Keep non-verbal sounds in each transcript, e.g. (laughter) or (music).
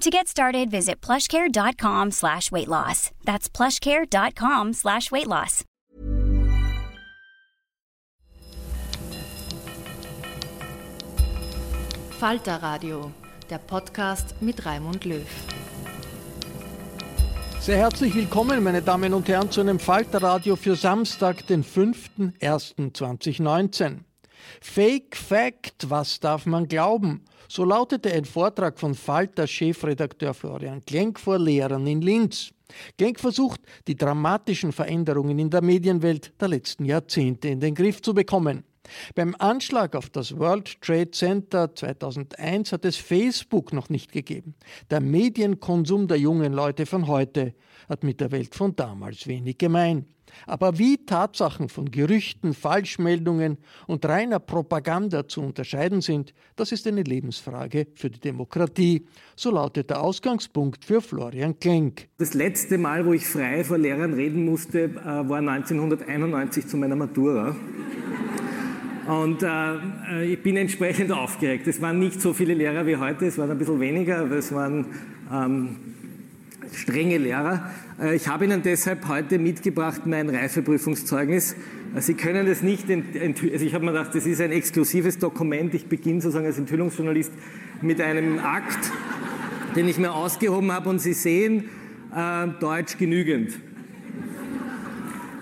To get started, visit plushcare.com slash weight loss. That's plushcare.com slash weight loss. Falter Radio, der Podcast mit Raimund Löw. Sehr herzlich willkommen, meine Damen und Herren, zu einem Falter Radio für Samstag, den 5.01.2019. Fake Fact, was darf man glauben? So lautete ein Vortrag von Falter-Chefredakteur Florian Klenk vor Lehrern in Linz. Klenk versucht, die dramatischen Veränderungen in der Medienwelt der letzten Jahrzehnte in den Griff zu bekommen. Beim Anschlag auf das World Trade Center 2001 hat es Facebook noch nicht gegeben. Der Medienkonsum der jungen Leute von heute hat mit der Welt von damals wenig gemein. Aber wie Tatsachen von Gerüchten, Falschmeldungen und reiner Propaganda zu unterscheiden sind, das ist eine Lebensfrage für die Demokratie. So lautet der Ausgangspunkt für Florian Klenk. Das letzte Mal, wo ich frei vor Lehrern reden musste, äh, war 1991 zu meiner Matura. Und äh, ich bin entsprechend aufgeregt. Es waren nicht so viele Lehrer wie heute, es waren ein bisschen weniger, aber es waren ähm, strenge Lehrer. Äh, ich habe Ihnen deshalb heute mitgebracht mein Reifeprüfungszeugnis. Äh, Sie können es nicht enthüllen. Also ich habe mir gedacht, das ist ein exklusives Dokument. Ich beginne sozusagen als Enthüllungsjournalist mit einem Akt, den ich mir ausgehoben habe. Und Sie sehen, äh, Deutsch genügend.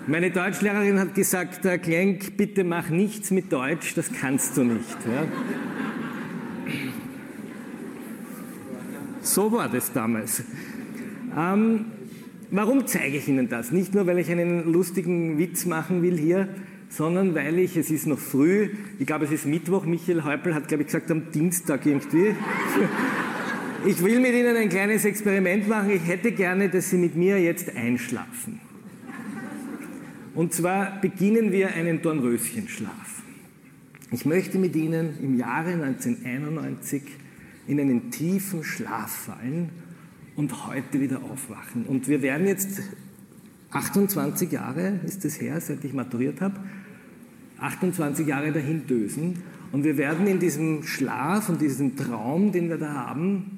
Meine Deutschlehrerin hat gesagt, Herr Klenk, bitte mach nichts mit Deutsch, das kannst du nicht. Ja? So war das damals. Ähm, warum zeige ich Ihnen das? Nicht nur, weil ich einen lustigen Witz machen will hier, sondern weil ich, es ist noch früh, ich glaube, es ist Mittwoch, Michael Häupl hat, glaube ich, gesagt, am Dienstag irgendwie. Ich will mit Ihnen ein kleines Experiment machen. Ich hätte gerne, dass Sie mit mir jetzt einschlafen. Und zwar beginnen wir einen Dornröschenschlaf. Ich möchte mit Ihnen im Jahre 1991 in einen tiefen Schlaf fallen und heute wieder aufwachen. Und wir werden jetzt 28 Jahre ist es her, seit ich maturiert habe, 28 Jahre dahin dösen. Und wir werden in diesem Schlaf und diesem Traum, den wir da haben,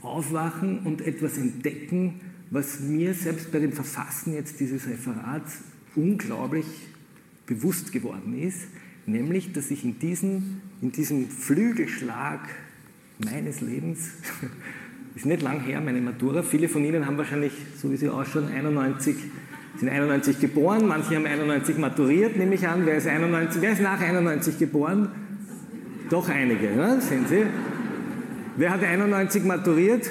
aufwachen und etwas entdecken, was mir selbst bei dem Verfassen jetzt dieses Referats unglaublich bewusst geworden ist, nämlich, dass ich in, diesen, in diesem Flügelschlag meines Lebens (laughs) ist nicht lang her, meine Matura. Viele von Ihnen haben wahrscheinlich, so wie Sie ausschauen, 91, sind 91 geboren, manche haben 91 maturiert, nehme ich an. Wer ist, 91, wer ist nach 91 geboren? Doch einige, ne? sehen Sie. Wer hat 91 maturiert?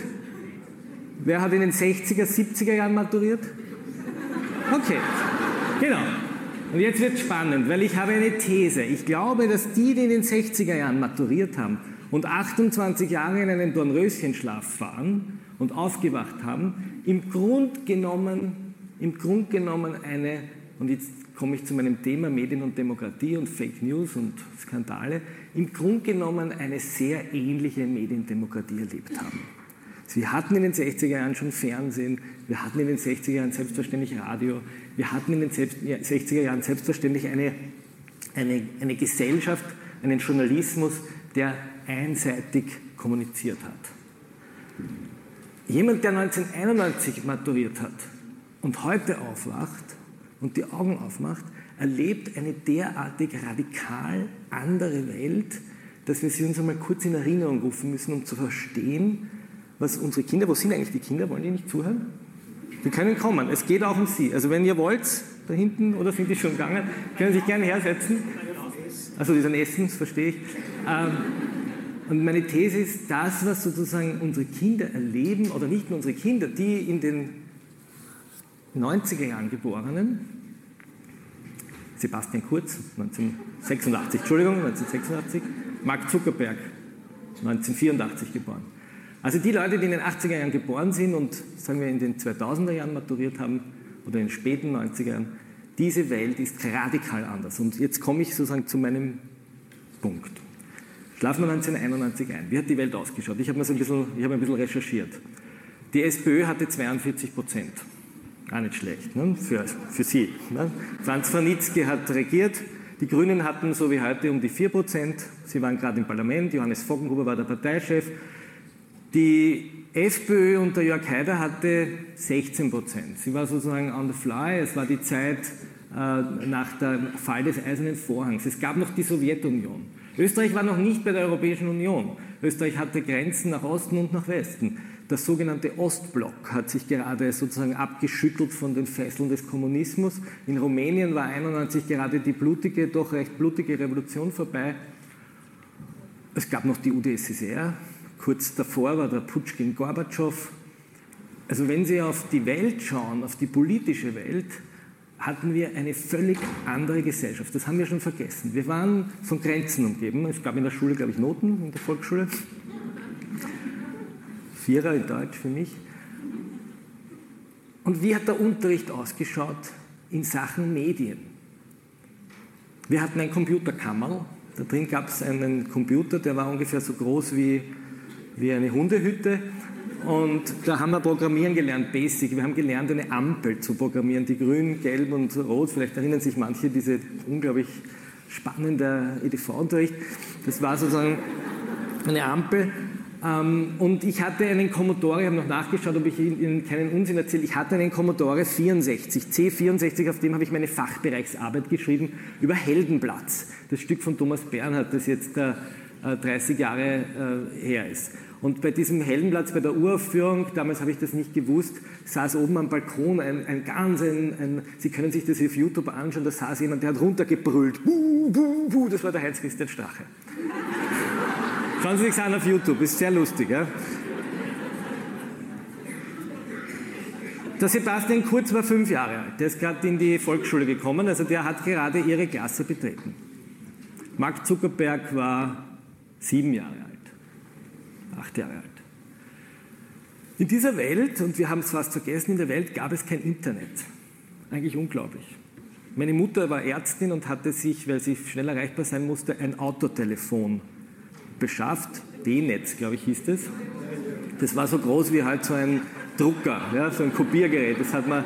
Wer hat in den 60er, 70er Jahren maturiert? Okay, genau. Und jetzt wird es spannend, weil ich habe eine These. Ich glaube, dass die, die in den 60er Jahren maturiert haben, und 28 Jahre in einen Dornröschenschlaf waren und aufgewacht haben, im Grund genommen, im Grund genommen eine, und jetzt komme ich zu meinem Thema Medien und Demokratie und Fake News und Skandale, im Grund genommen eine sehr ähnliche Mediendemokratie erlebt haben. Wir hatten in den 60er Jahren schon Fernsehen, wir hatten in den 60er Jahren selbstverständlich Radio, wir hatten in den 60er Jahren selbstverständlich eine, eine, eine Gesellschaft, einen Journalismus, der einseitig kommuniziert hat. Jemand, der 1991 maturiert hat und heute aufwacht und die Augen aufmacht, erlebt eine derartig radikal andere Welt, dass wir sie uns einmal kurz in Erinnerung rufen müssen, um zu verstehen, was unsere Kinder, wo sind eigentlich die Kinder, wollen die nicht zuhören? Die können kommen, es geht auch um sie. Also wenn ihr wollt, da hinten, oder sind die schon gegangen, können sich gerne hersetzen. Also die sind Essen, das verstehe ich. Ähm, und meine These ist, das, was sozusagen unsere Kinder erleben, oder nicht nur unsere Kinder, die in den 90er Jahren Geborenen, Sebastian Kurz, 1986, Entschuldigung, 1986, Mark Zuckerberg, 1984 geboren. Also die Leute, die in den 80er Jahren geboren sind und sagen wir in den 2000er Jahren maturiert haben oder in den späten 90er Jahren, diese Welt ist radikal anders. Und jetzt komme ich sozusagen zu meinem Punkt. Schlafen wir 1991 ein. Wie hat die Welt ausgeschaut? Ich habe ein, bisschen, hab ein bisschen recherchiert. Die SPÖ hatte 42 Prozent. Gar nicht schlecht ne? für, für sie. Ne? Franz Franitzky hat regiert. Die Grünen hatten so wie heute um die 4 Prozent. Sie waren gerade im Parlament. Johannes Voggenhuber war der Parteichef. Die FPÖ unter Jörg Haider hatte 16 Prozent. Sie war sozusagen on the fly. Es war die Zeit äh, nach dem Fall des Eisernen Vorhangs. Es gab noch die Sowjetunion. Österreich war noch nicht bei der Europäischen Union. Österreich hatte Grenzen nach Osten und nach Westen. Der sogenannte Ostblock hat sich gerade sozusagen abgeschüttelt von den Fesseln des Kommunismus. In Rumänien war 91 gerade die blutige, doch recht blutige Revolution vorbei. Es gab noch die UdSSR. Kurz davor war der Putsch gegen Gorbatschow. Also wenn Sie auf die Welt schauen, auf die politische Welt, hatten wir eine völlig andere Gesellschaft. Das haben wir schon vergessen. Wir waren von Grenzen umgeben. Es gab in der Schule, glaube ich, Noten, in der Volksschule. Vierer in Deutsch für mich. Und wie hat der Unterricht ausgeschaut in Sachen Medien? Wir hatten ein Computerkammerl. Da drin gab es einen Computer, der war ungefähr so groß wie, wie eine Hundehütte und da haben wir Programmieren gelernt, Basic. Wir haben gelernt, eine Ampel zu programmieren, die grün, gelb und rot. Vielleicht erinnern sich manche diese unglaublich spannende EDV-Unterricht. Das war sozusagen eine Ampel. Ähm, und ich hatte einen Commodore, ich habe noch nachgeschaut, ob ich Ihnen keinen Unsinn erzähle, ich hatte einen Commodore 64, C64, auf dem habe ich meine Fachbereichsarbeit geschrieben über Heldenplatz, das Stück von Thomas Bernhard, das jetzt 30 äh, Jahre äh, her ist. Und bei diesem Heldenplatz, bei der Uraufführung, damals habe ich das nicht gewusst, saß oben am Balkon ein, ein ganz, ein, ein, Sie können sich das auf YouTube anschauen, da saß jemand, der hat runtergebrüllt. Buh, buh, buh, das war der Heinz-Christian Strache. (laughs) Schauen Sie sich an auf YouTube, ist sehr lustig. Ja? Der Sebastian Kurz war fünf Jahre alt, der ist gerade in die Volksschule gekommen, also der hat gerade ihre Klasse betreten. Mark Zuckerberg war sieben Jahre alt acht Jahre alt. In dieser Welt, und wir haben es fast vergessen, in der Welt gab es kein Internet. Eigentlich unglaublich. Meine Mutter war Ärztin und hatte sich, weil sie schnell erreichbar sein musste, ein Autotelefon beschafft. D-Netz, glaube ich, hieß das. Das war so groß wie halt so ein Drucker, ja, so ein Kopiergerät. Das hat man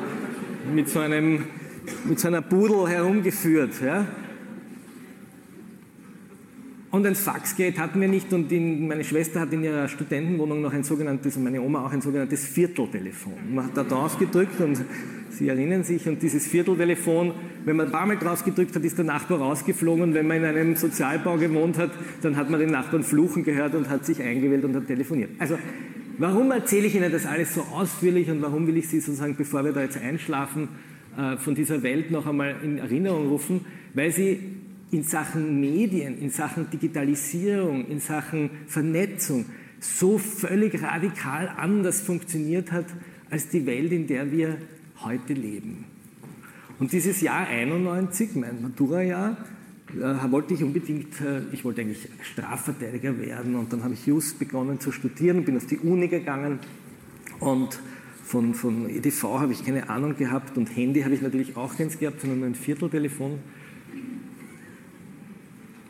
mit so, einem, mit so einer Pudel herumgeführt. Ja. Und ein Faxgerät hatten wir nicht und in, meine Schwester hat in ihrer Studentenwohnung noch ein sogenanntes, und meine Oma auch ein sogenanntes Vierteltelefon. Man hat da drauf gedrückt und Sie erinnern sich, und dieses Vierteltelefon, wenn man ein paar Mal drauf gedrückt hat, ist der Nachbar rausgeflogen wenn man in einem Sozialbau gewohnt hat, dann hat man den Nachbarn fluchen gehört und hat sich eingewählt und hat telefoniert. Also, warum erzähle ich Ihnen das alles so ausführlich und warum will ich Sie sozusagen, bevor wir da jetzt einschlafen, äh, von dieser Welt noch einmal in Erinnerung rufen? Weil Sie in Sachen Medien, in Sachen Digitalisierung, in Sachen Vernetzung so völlig radikal anders funktioniert hat als die Welt, in der wir heute leben. Und dieses Jahr 91, mein Matura-Jahr, äh, wollte ich unbedingt, äh, ich wollte eigentlich Strafverteidiger werden und dann habe ich Just begonnen zu studieren, bin auf die Uni gegangen und von, von EDV habe ich keine Ahnung gehabt und Handy habe ich natürlich auch keins gehabt, sondern nur ein Vierteltelefon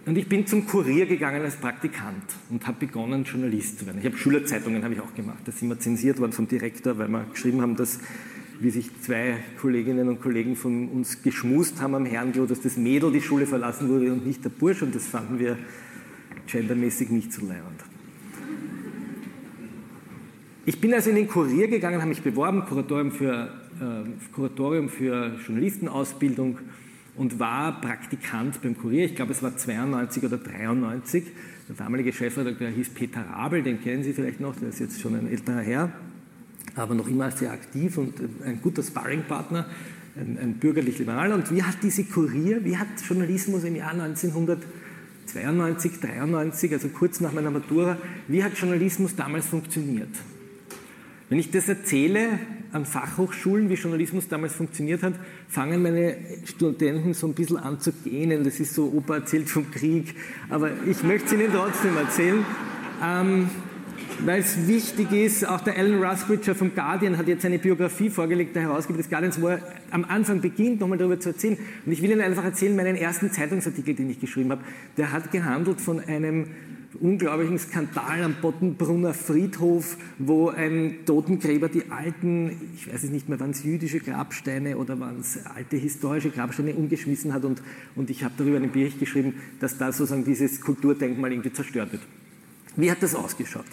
und ich bin zum Kurier gegangen als Praktikant und habe begonnen, Journalist zu werden. Ich habe Schülerzeitungen habe ich auch gemacht. Da sind wir zensiert worden vom Direktor, weil wir geschrieben haben, dass wie sich zwei Kolleginnen und Kollegen von uns geschmust haben am Herrenklo, dass das Mädel die Schule verlassen wurde und nicht der Bursch und das fanden wir gendermäßig nicht so leibend. Ich bin also in den Kurier gegangen, habe mich beworben, Kuratorium für, äh, Kuratorium für Journalistenausbildung und war Praktikant beim Kurier. Ich glaube, es war 92 oder 93. Der damalige Chefredakteur hieß Peter Rabel, den kennen Sie vielleicht noch, der ist jetzt schon ein älterer Herr, aber noch immer sehr aktiv und ein guter Sparringpartner, ein, ein bürgerlich-liberaler. Und wie hat diese Kurier, wie hat Journalismus im Jahr 1992, 93, also kurz nach meiner Matura, wie hat Journalismus damals funktioniert? Wenn ich das erzähle an Fachhochschulen, wie Journalismus damals funktioniert hat, fangen meine Studenten so ein bisschen an zu gähnen. Das ist so, Opa erzählt vom Krieg. Aber ich möchte es Ihnen trotzdem erzählen, ähm, weil es wichtig ist. Auch der Alan Rusbridger vom Guardian hat jetzt eine Biografie vorgelegt, der Herausgeber des Guardians, wo er am Anfang beginnt, nochmal darüber zu erzählen. Und ich will Ihnen einfach erzählen, meinen ersten Zeitungsartikel, den ich geschrieben habe, der hat gehandelt von einem unglaublichen Skandal am Bottenbrunner Friedhof, wo ein Totengräber die alten, ich weiß es nicht mehr, waren es jüdische Grabsteine oder waren es alte historische Grabsteine umgeschmissen hat und, und ich habe darüber einen Bericht geschrieben, dass da sozusagen dieses Kulturdenkmal irgendwie zerstört wird. Wie hat das ausgeschaut?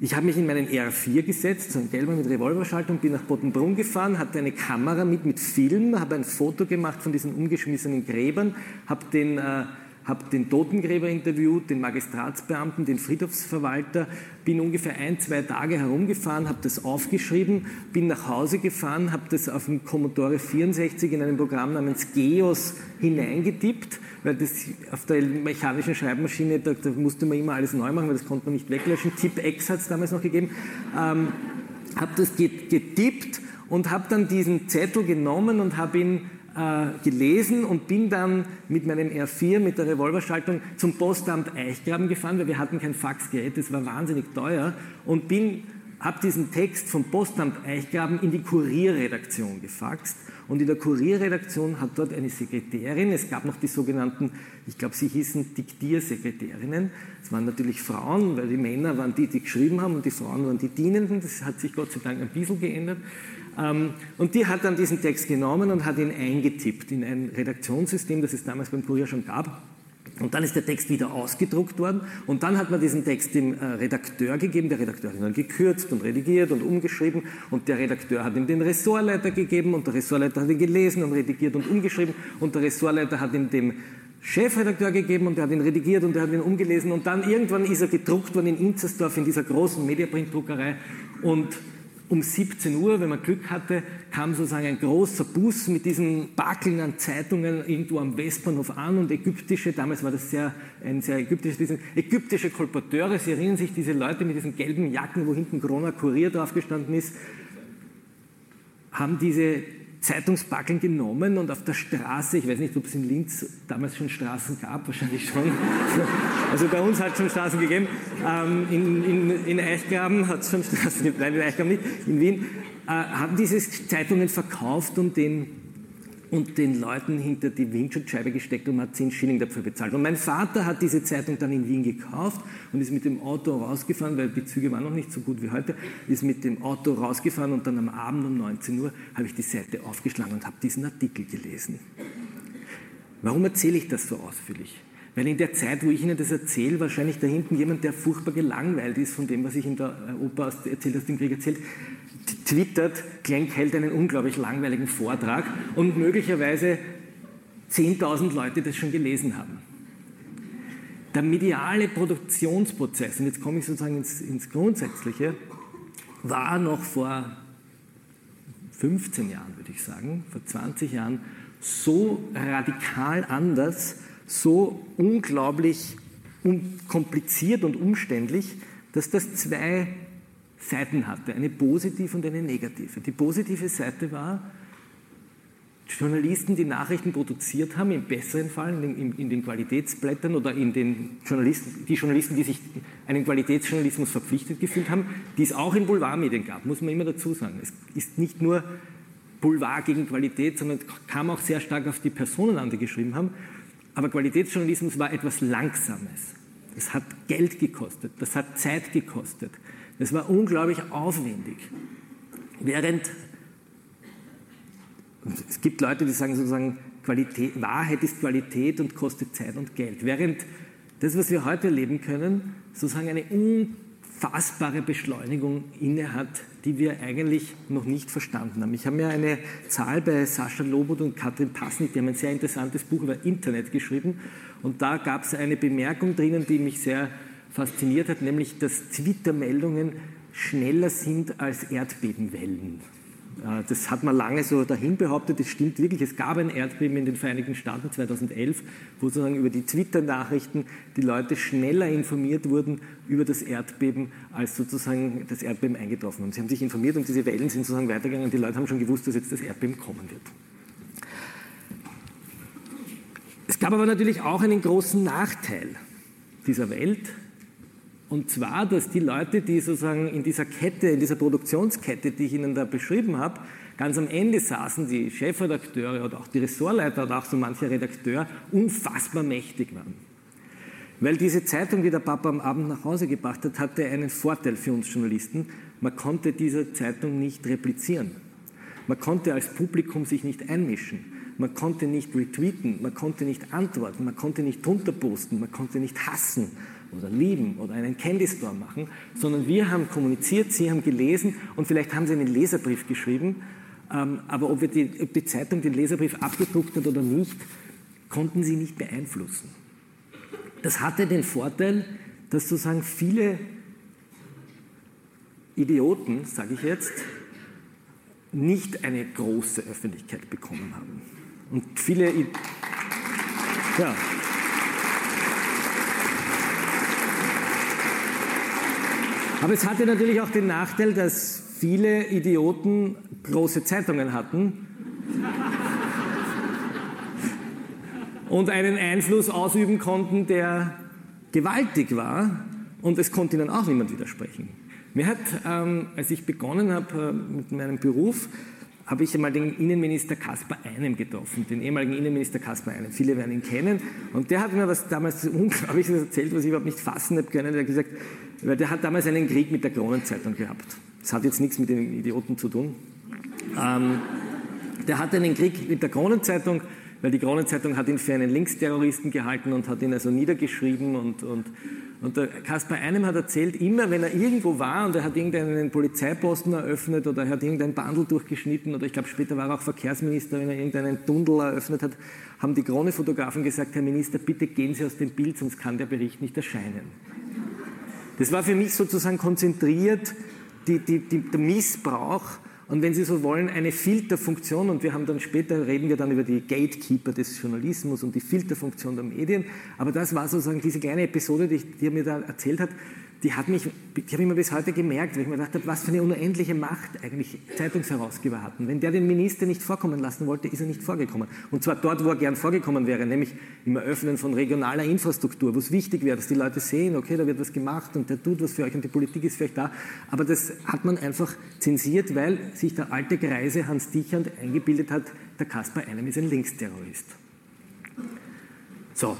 Ich habe mich in meinen R4 gesetzt, so ein gelber mit Revolverschaltung, bin nach Bottenbrunn gefahren, hatte eine Kamera mit mit Film, habe ein Foto gemacht von diesen umgeschmissenen Gräbern, habe den äh, habe den Totengräber interviewt, den Magistratsbeamten, den Friedhofsverwalter, bin ungefähr ein, zwei Tage herumgefahren, habe das aufgeschrieben, bin nach Hause gefahren, habe das auf dem Commodore 64 in einem Programm namens Geos hineingetippt, weil das auf der mechanischen Schreibmaschine, da, da musste man immer alles neu machen, weil das konnte man nicht weglöschen. Tip-X hat es damals noch gegeben. Ähm, habe das getippt und habe dann diesen Zettel genommen und habe ihn äh, gelesen und bin dann mit meinem R4 mit der Revolverschaltung zum Postamt Eichgraben gefahren, weil wir hatten kein Faxgerät, das war wahnsinnig teuer und bin habe diesen Text vom Postamt Eichgraben in die Kurierredaktion gefaxt und in der Kurierredaktion hat dort eine Sekretärin, es gab noch die sogenannten, ich glaube, sie hießen Diktiersekretärinnen. Es waren natürlich Frauen, weil die Männer waren die, die geschrieben haben und die Frauen waren die Dienenden. Das hat sich Gott sei Dank ein bisschen geändert. Ähm, und die hat dann diesen Text genommen und hat ihn eingetippt in ein Redaktionssystem, das es damals beim Kurier schon gab. Und dann ist der Text wieder ausgedruckt worden. Und dann hat man diesen Text dem äh, Redakteur gegeben. Der Redakteur hat ihn dann gekürzt und redigiert und umgeschrieben. Und der Redakteur hat ihm den Ressortleiter gegeben und der Ressortleiter hat ihn gelesen und redigiert und umgeschrieben. Und der Ressortleiter hat ihn dem Chefredakteur gegeben und der hat ihn redigiert und der hat ihn umgelesen. Und dann irgendwann ist er gedruckt worden in Inzersdorf in dieser großen Mediaprint-Druckerei. Und um 17 Uhr, wenn man Glück hatte, kam sozusagen ein großer Bus mit diesen Backeln an Zeitungen irgendwo am Westbahnhof an und ägyptische, damals war das sehr, ein sehr ägyptisches, ägyptische Kolporteure, Sie erinnern sich, diese Leute mit diesen gelben Jacken, wo hinten Corona Kurier draufgestanden ist, haben diese Zeitungsbackeln genommen und auf der Straße, ich weiß nicht, ob es in Linz damals schon Straßen gab, wahrscheinlich schon. (laughs) Also bei uns hat es schon Straßen gegeben. Ähm, in, in, in Eichgraben hat es schon Straßen gegeben, nein, in Eichgraben nicht, in Wien, äh, haben diese Zeitungen verkauft und den und den Leuten hinter die Windschutzscheibe gesteckt und hat 10 Schilling dafür bezahlt. Und mein Vater hat diese Zeitung dann in Wien gekauft und ist mit dem Auto rausgefahren, weil die Züge waren noch nicht so gut wie heute, ist mit dem Auto rausgefahren und dann am Abend um 19 Uhr habe ich die Seite aufgeschlagen und habe diesen Artikel gelesen. Warum erzähle ich das so ausführlich? Weil in der Zeit, wo ich Ihnen das erzähle, wahrscheinlich da hinten jemand, der furchtbar gelangweilt ist von dem, was ich in der Oper erzählt aus dem Krieg erzählt, twittert, Klenk hält einen unglaublich langweiligen Vortrag und möglicherweise 10.000 Leute das schon gelesen haben. Der mediale Produktionsprozess, und jetzt komme ich sozusagen ins, ins Grundsätzliche, war noch vor 15 Jahren, würde ich sagen, vor 20 Jahren, so radikal anders, so unglaublich kompliziert und umständlich, dass das zwei Seiten hatte, eine positive und eine negative. Die positive Seite war, Journalisten, die Nachrichten produziert haben, im besseren Fall in den, in den, Qualitätsblättern oder in den Journalisten, die Journalisten, die sich einen Qualitätsjournalismus verpflichtet gefühlt haben, die es auch in Boulevardmedien gab, muss man immer dazu sagen. Es ist nicht nur Boulevard gegen Qualität, sondern es kam auch sehr stark auf die Personen an, die geschrieben haben. Aber Qualitätsjournalismus war etwas Langsames. Das hat Geld gekostet, das hat Zeit gekostet. Das war unglaublich aufwendig. Während es gibt Leute, die sagen sozusagen, Qualität, Wahrheit ist Qualität und kostet Zeit und Geld. Während das, was wir heute erleben können, sozusagen eine unfassbare Beschleunigung innehat, die wir eigentlich noch nicht verstanden haben. Ich habe mir eine Zahl bei Sascha Lobot und Katrin Pasnik, die haben ein sehr interessantes Buch über Internet geschrieben und da gab es eine Bemerkung drinnen, die mich sehr fasziniert hat, nämlich dass Twitter-Meldungen schneller sind als Erdbebenwellen. Äh, das hat man lange so dahin behauptet, das stimmt wirklich. Es gab ein Erdbeben in den Vereinigten Staaten 2011, wo sozusagen über die Twitter-Nachrichten die Leute schneller informiert wurden über das Erdbeben, als sozusagen das Erdbeben eingetroffen ist. Sie haben sich informiert und diese Wellen sind sozusagen weitergegangen und die Leute haben schon gewusst, dass jetzt das Erdbeben kommen wird. Es gab aber natürlich auch einen großen Nachteil dieser Welt, und zwar, dass die Leute, die sozusagen in dieser Kette, in dieser Produktionskette, die ich Ihnen da beschrieben habe, ganz am Ende saßen, die Chefredakteure oder auch die Ressortleiter oder auch so mancher Redakteur, unfassbar mächtig waren. Weil diese Zeitung, die der Papa am Abend nach Hause gebracht hat, hatte einen Vorteil für uns Journalisten. Man konnte diese Zeitung nicht replizieren. Man konnte als Publikum sich nicht einmischen. Man konnte nicht retweeten, man konnte nicht antworten, man konnte nicht drunter posten, man konnte nicht hassen, oder lieben oder einen Candy Store machen, sondern wir haben kommuniziert, Sie haben gelesen und vielleicht haben Sie einen Leserbrief geschrieben, ähm, aber ob, die, ob die Zeitung den Leserbrief abgedruckt hat oder nicht, konnten Sie nicht beeinflussen. Das hatte den Vorteil, dass sozusagen viele Idioten, sage ich jetzt, nicht eine große Öffentlichkeit bekommen haben. Und viele, ja, Aber es hatte natürlich auch den Nachteil, dass viele Idioten große Zeitungen hatten und einen Einfluss ausüben konnten, der gewaltig war und es konnte ihnen auch niemand widersprechen. Mir hat, ähm, als ich begonnen habe äh, mit meinem Beruf, habe ich einmal den Innenminister Kaspar Einem getroffen, den ehemaligen Innenminister Kaspar Einem. Viele werden ihn kennen. Und der hat mir was damals (laughs) Unglaubliches erzählt, was ich überhaupt nicht fassen habe können. Er hat gesagt, weil der hat damals einen Krieg mit der Kronenzeitung gehabt. Das hat jetzt nichts mit den Idioten zu tun. Ähm, der hatte einen Krieg mit der Kronenzeitung, weil die Kronenzeitung hat ihn für einen Linksterroristen gehalten und hat ihn also niedergeschrieben und, und, und der Kaspar Einem hat erzählt, immer wenn er irgendwo war und er hat irgendeinen Polizeiposten eröffnet oder er hat irgendein Bandel durchgeschnitten oder ich glaube später war er auch Verkehrsminister, wenn er irgendeinen Tunnel eröffnet hat, haben die Krone-Fotografen gesagt, Herr Minister, bitte gehen Sie aus dem Bild, sonst kann der Bericht nicht erscheinen. Das war für mich sozusagen konzentriert die, die, die, der Missbrauch. Und wenn Sie so wollen, eine Filterfunktion, und wir haben dann später, reden wir dann über die Gatekeeper des Journalismus und die Filterfunktion der Medien, aber das war sozusagen diese kleine Episode, die, die er mir da erzählt hat, die hat mich, die habe ich mir bis heute gemerkt, weil ich mir gedacht habe, was für eine unendliche Macht eigentlich Zeitungsherausgeber hatten. Wenn der den Minister nicht vorkommen lassen wollte, ist er nicht vorgekommen. Und zwar dort, wo er gern vorgekommen wäre, nämlich im Eröffnen von regionaler Infrastruktur, wo es wichtig wäre, dass die Leute sehen, okay, da wird was gemacht und der tut was für euch und die Politik ist für euch da. Aber das hat man einfach zensiert, weil sich der alte Greise Hans Dichand eingebildet hat, der Kaspar Einem ist ein Linksterrorist. So,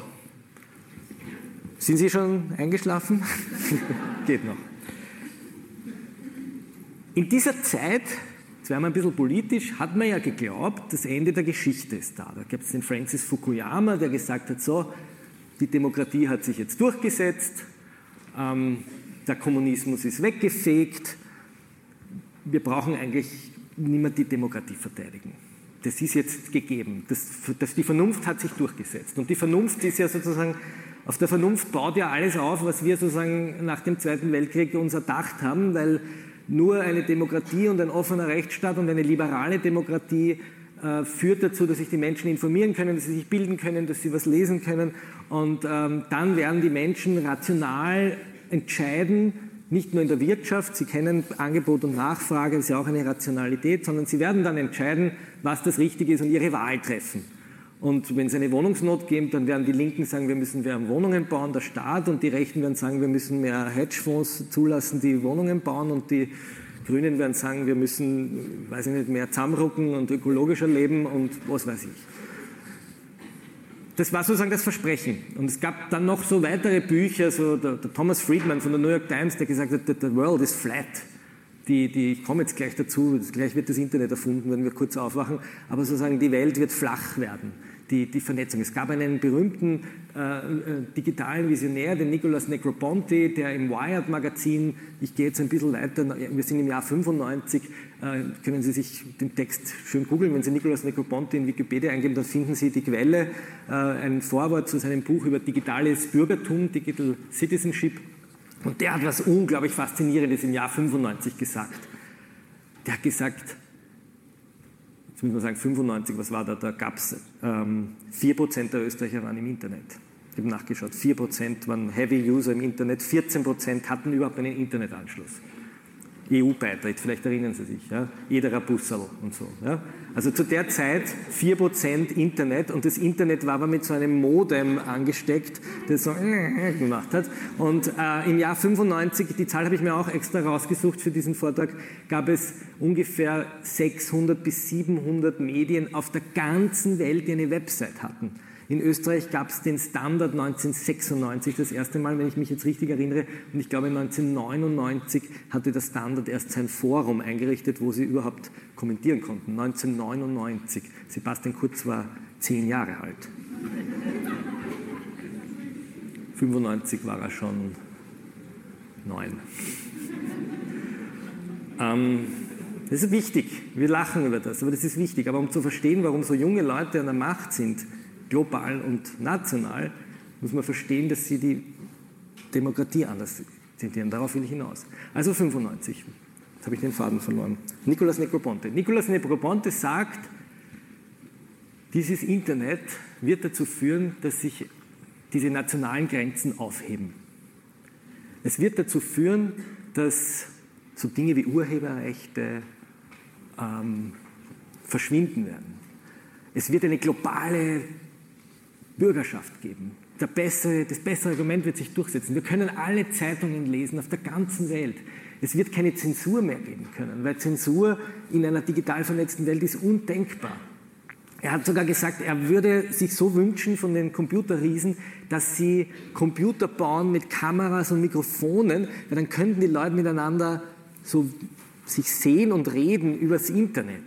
sind Sie schon eingeschlafen? (laughs) Geht noch. In dieser Zeit, jetzt werden wir ein bisschen politisch, hat man ja geglaubt, das Ende der Geschichte ist da. Da gibt es den Francis Fukuyama, der gesagt hat, so, die Demokratie hat sich jetzt durchgesetzt, ähm, der Kommunismus ist weggefegt, wir brauchen eigentlich niemand die Demokratie verteidigen. Das ist jetzt gegeben. Das, das, die Vernunft hat sich durchgesetzt. Und die Vernunft ist ja sozusagen auf der Vernunft baut ja alles auf, was wir sozusagen nach dem Zweiten Weltkrieg uns erdacht haben, weil nur eine Demokratie und ein offener Rechtsstaat und eine liberale Demokratie äh, führt dazu, dass sich die Menschen informieren können, dass sie sich bilden können, dass sie was lesen können. Und ähm, dann werden die Menschen rational entscheiden, nicht nur in der Wirtschaft, sie kennen Angebot und Nachfrage, das ist ja auch eine Rationalität, sondern sie werden dann entscheiden, was das Richtige ist und ihre Wahl treffen. Und wenn es eine Wohnungsnot gibt, dann werden die Linken sagen, wir müssen mehr Wohnungen bauen, der Staat, und die Rechten werden sagen, wir müssen mehr Hedgefonds zulassen, die Wohnungen bauen, und die Grünen werden sagen, wir müssen, weiß ich nicht, mehr zusammenrücken und ökologischer leben und was weiß ich. das war sozusagen das Versprechen. Und es gab dann noch so weitere Bücher, so der, der Thomas Friedman von der New York Times, der gesagt hat, the world is flat. Die, die, ich komme jetzt gleich dazu, gleich wird das Internet erfunden, wenn wir kurz aufwachen, aber sozusagen die Welt wird flach werden die, die Vernetzung. Es gab einen berühmten äh, äh, digitalen Visionär, den Nicolas Negroponte, der im Wired-Magazin, ich gehe jetzt ein bisschen weiter, wir sind im Jahr 95, äh, können Sie sich den Text schön googeln, wenn Sie Nicolas Negroponte in Wikipedia eingeben, dann finden Sie die Quelle, äh, ein Vorwort zu seinem Buch über digitales Bürgertum, Digital Citizenship. Und der hat was unglaublich Faszinierendes im Jahr 95 gesagt. Der hat gesagt, jetzt muss man sagen 95, was war da, da gab es ähm, 4% der Österreicher waren im Internet. Ich habe nachgeschaut, 4% waren Heavy User im Internet, 14% hatten überhaupt einen Internetanschluss. EU-Beitritt, vielleicht erinnern Sie sich, ja? jeder Bussel und so. Ja? Also zu der Zeit 4% Internet und das Internet war aber mit so einem Modem angesteckt, das so gemacht hat. Und äh, im Jahr 95, die Zahl habe ich mir auch extra rausgesucht für diesen Vortrag, gab es ungefähr 600 bis 700 Medien auf der ganzen Welt, die eine Website hatten. In Österreich gab es den Standard 1996 das erste Mal, wenn ich mich jetzt richtig erinnere. Und ich glaube 1999 hatte der Standard erst sein Forum eingerichtet, wo sie überhaupt kommentieren konnten. 1999. Sebastian Kurz war zehn Jahre alt. 95 war er schon neun. Ähm, das ist wichtig. Wir lachen über das, aber das ist wichtig. Aber um zu verstehen, warum so junge Leute an der Macht sind, global und national, muss man verstehen, dass sie die Demokratie anders zitieren. Darauf will ich hinaus. Also 95. Jetzt habe ich den Faden verloren. Nicolas Negroponte. Nicolas Negroponte sagt, dieses Internet wird dazu führen, dass sich diese nationalen Grenzen aufheben. Es wird dazu führen, dass so Dinge wie Urheberrechte ähm, verschwinden werden. Es wird eine globale Bürgerschaft geben. Bessere, das bessere Argument wird sich durchsetzen. Wir können alle Zeitungen lesen auf der ganzen Welt. Es wird keine Zensur mehr geben können, weil Zensur in einer digital vernetzten Welt ist undenkbar. Er hat sogar gesagt, er würde sich so wünschen von den Computerriesen, dass sie Computer bauen mit Kameras und Mikrofonen, weil dann könnten die Leute miteinander so sich sehen und reden übers Internet.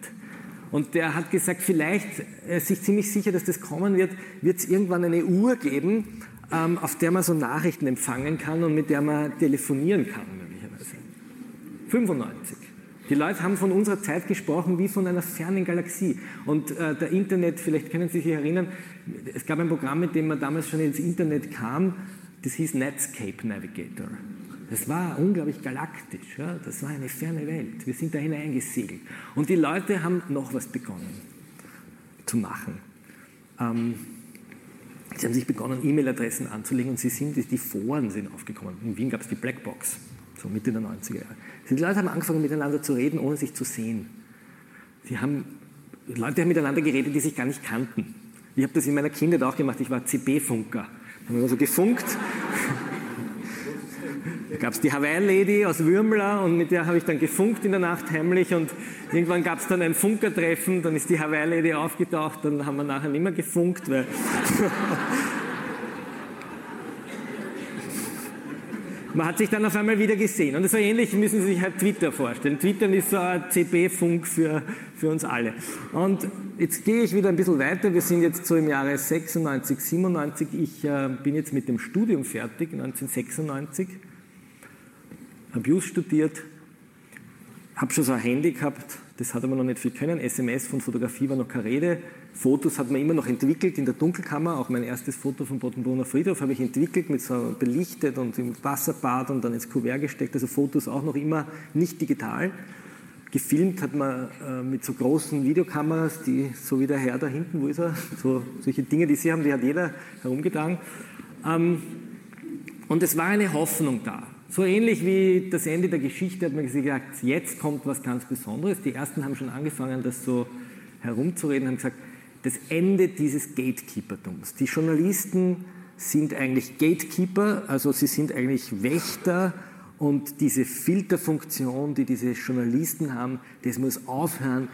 Und der hat gesagt, vielleicht, er ist sich ziemlich sicher, dass das kommen wird, wird es irgendwann eine Uhr geben, ähm, auf der man so Nachrichten empfangen kann und mit der man telefonieren kann, möglicherweise. 95. Die Leute haben von unserer Zeit gesprochen wie von einer fernen Galaxie. Und äh, der Internet, vielleicht können Sie sich erinnern, es gab ein Programm, mit dem man damals schon ins Internet kam, das hieß Netscape Navigator. Das war unglaublich galaktisch. Ja? Das war eine ferne Welt. Wir sind da hineingesegelt. Und die Leute haben noch was begonnen zu machen. Ähm, sie haben sich begonnen, E-Mail-Adressen anzulegen und sie sind, die Foren sind aufgekommen. In Wien gab es die Blackbox, so Mitte der 90er Jahre. Die Leute haben angefangen, miteinander zu reden, ohne sich zu sehen. Die haben, Leute haben miteinander geredet, die sich gar nicht kannten. Ich habe das in meiner Kindheit auch gemacht. Ich war CB-Funker. Da haben wir also gefunkt gab es die Hawaii-Lady aus Würmler und mit der habe ich dann gefunkt in der Nacht heimlich und irgendwann gab es dann ein Funkertreffen, dann ist die Hawaii-Lady aufgetaucht, dann haben wir nachher nicht mehr gefunkt, weil (laughs) man hat sich dann auf einmal wieder gesehen. Und so ähnlich müssen Sie sich halt Twitter vorstellen. Twitter ist so ein CB-Funk für, für uns alle. Und jetzt gehe ich wieder ein bisschen weiter. Wir sind jetzt so im Jahre 96, 97. Ich äh, bin jetzt mit dem Studium fertig, 1996 Abuse studiert, habe schon so ein Handy gehabt, das hat aber noch nicht viel können. SMS von Fotografie war noch keine Rede. Fotos hat man immer noch entwickelt in der Dunkelkammer. Auch mein erstes Foto vom Bottenbrunner Friedhof habe ich entwickelt, mit so belichtet und im Wasserbad und dann ins Kuvert gesteckt. Also Fotos auch noch immer nicht digital. Gefilmt hat man äh, mit so großen Videokameras, die, so wie der Herr da hinten, wo ist er? (laughs) So, solche Dinge, die Sie haben, die hat jeder herumgetragen. Ähm, und es war eine Hoffnung da. So ähnlich wie das Ende der Geschichte hat man gesagt, jetzt kommt was ganz Besonderes. Die ersten haben schon angefangen, das so herumzureden, haben gesagt, das Ende dieses Gatekeepertums. Die Journalisten sind eigentlich Gatekeeper, also sie sind eigentlich Wächter und diese Filterfunktion, die diese Journalisten haben, das muss aufhören.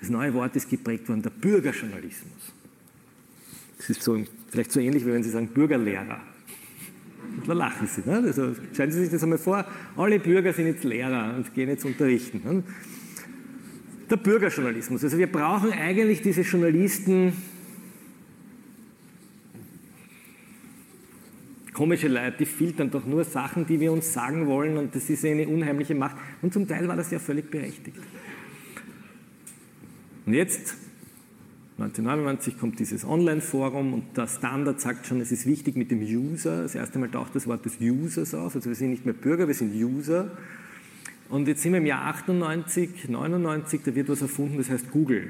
Das neue Wort ist geprägt worden, der Bürgerjournalismus. Das ist so Vielleicht so ähnlich, wie wenn Sie sagen Bürgerlehrer. Und da lachen Sie. Ne? Also stellen Sie sich das einmal vor, alle Bürger sind jetzt Lehrer und gehen jetzt unterrichten. Ne? Der Bürgerjournalismus. Also wir brauchen eigentlich diese Journalisten, komische Leute, die filtern doch nur Sachen, die wir uns sagen wollen und das ist eine unheimliche Macht. Und zum Teil war das ja völlig berechtigt. Und jetzt, 1999, kommt dieses Online-Forum und der Standard sagt schon, es ist wichtig mit dem User. Das erste Mal taucht das Wort des Users auf. Also wir sind nicht mehr Bürger, wir sind User. Und jetzt sind wir im Jahr 98, 99, da wird was erfunden, das heißt Google.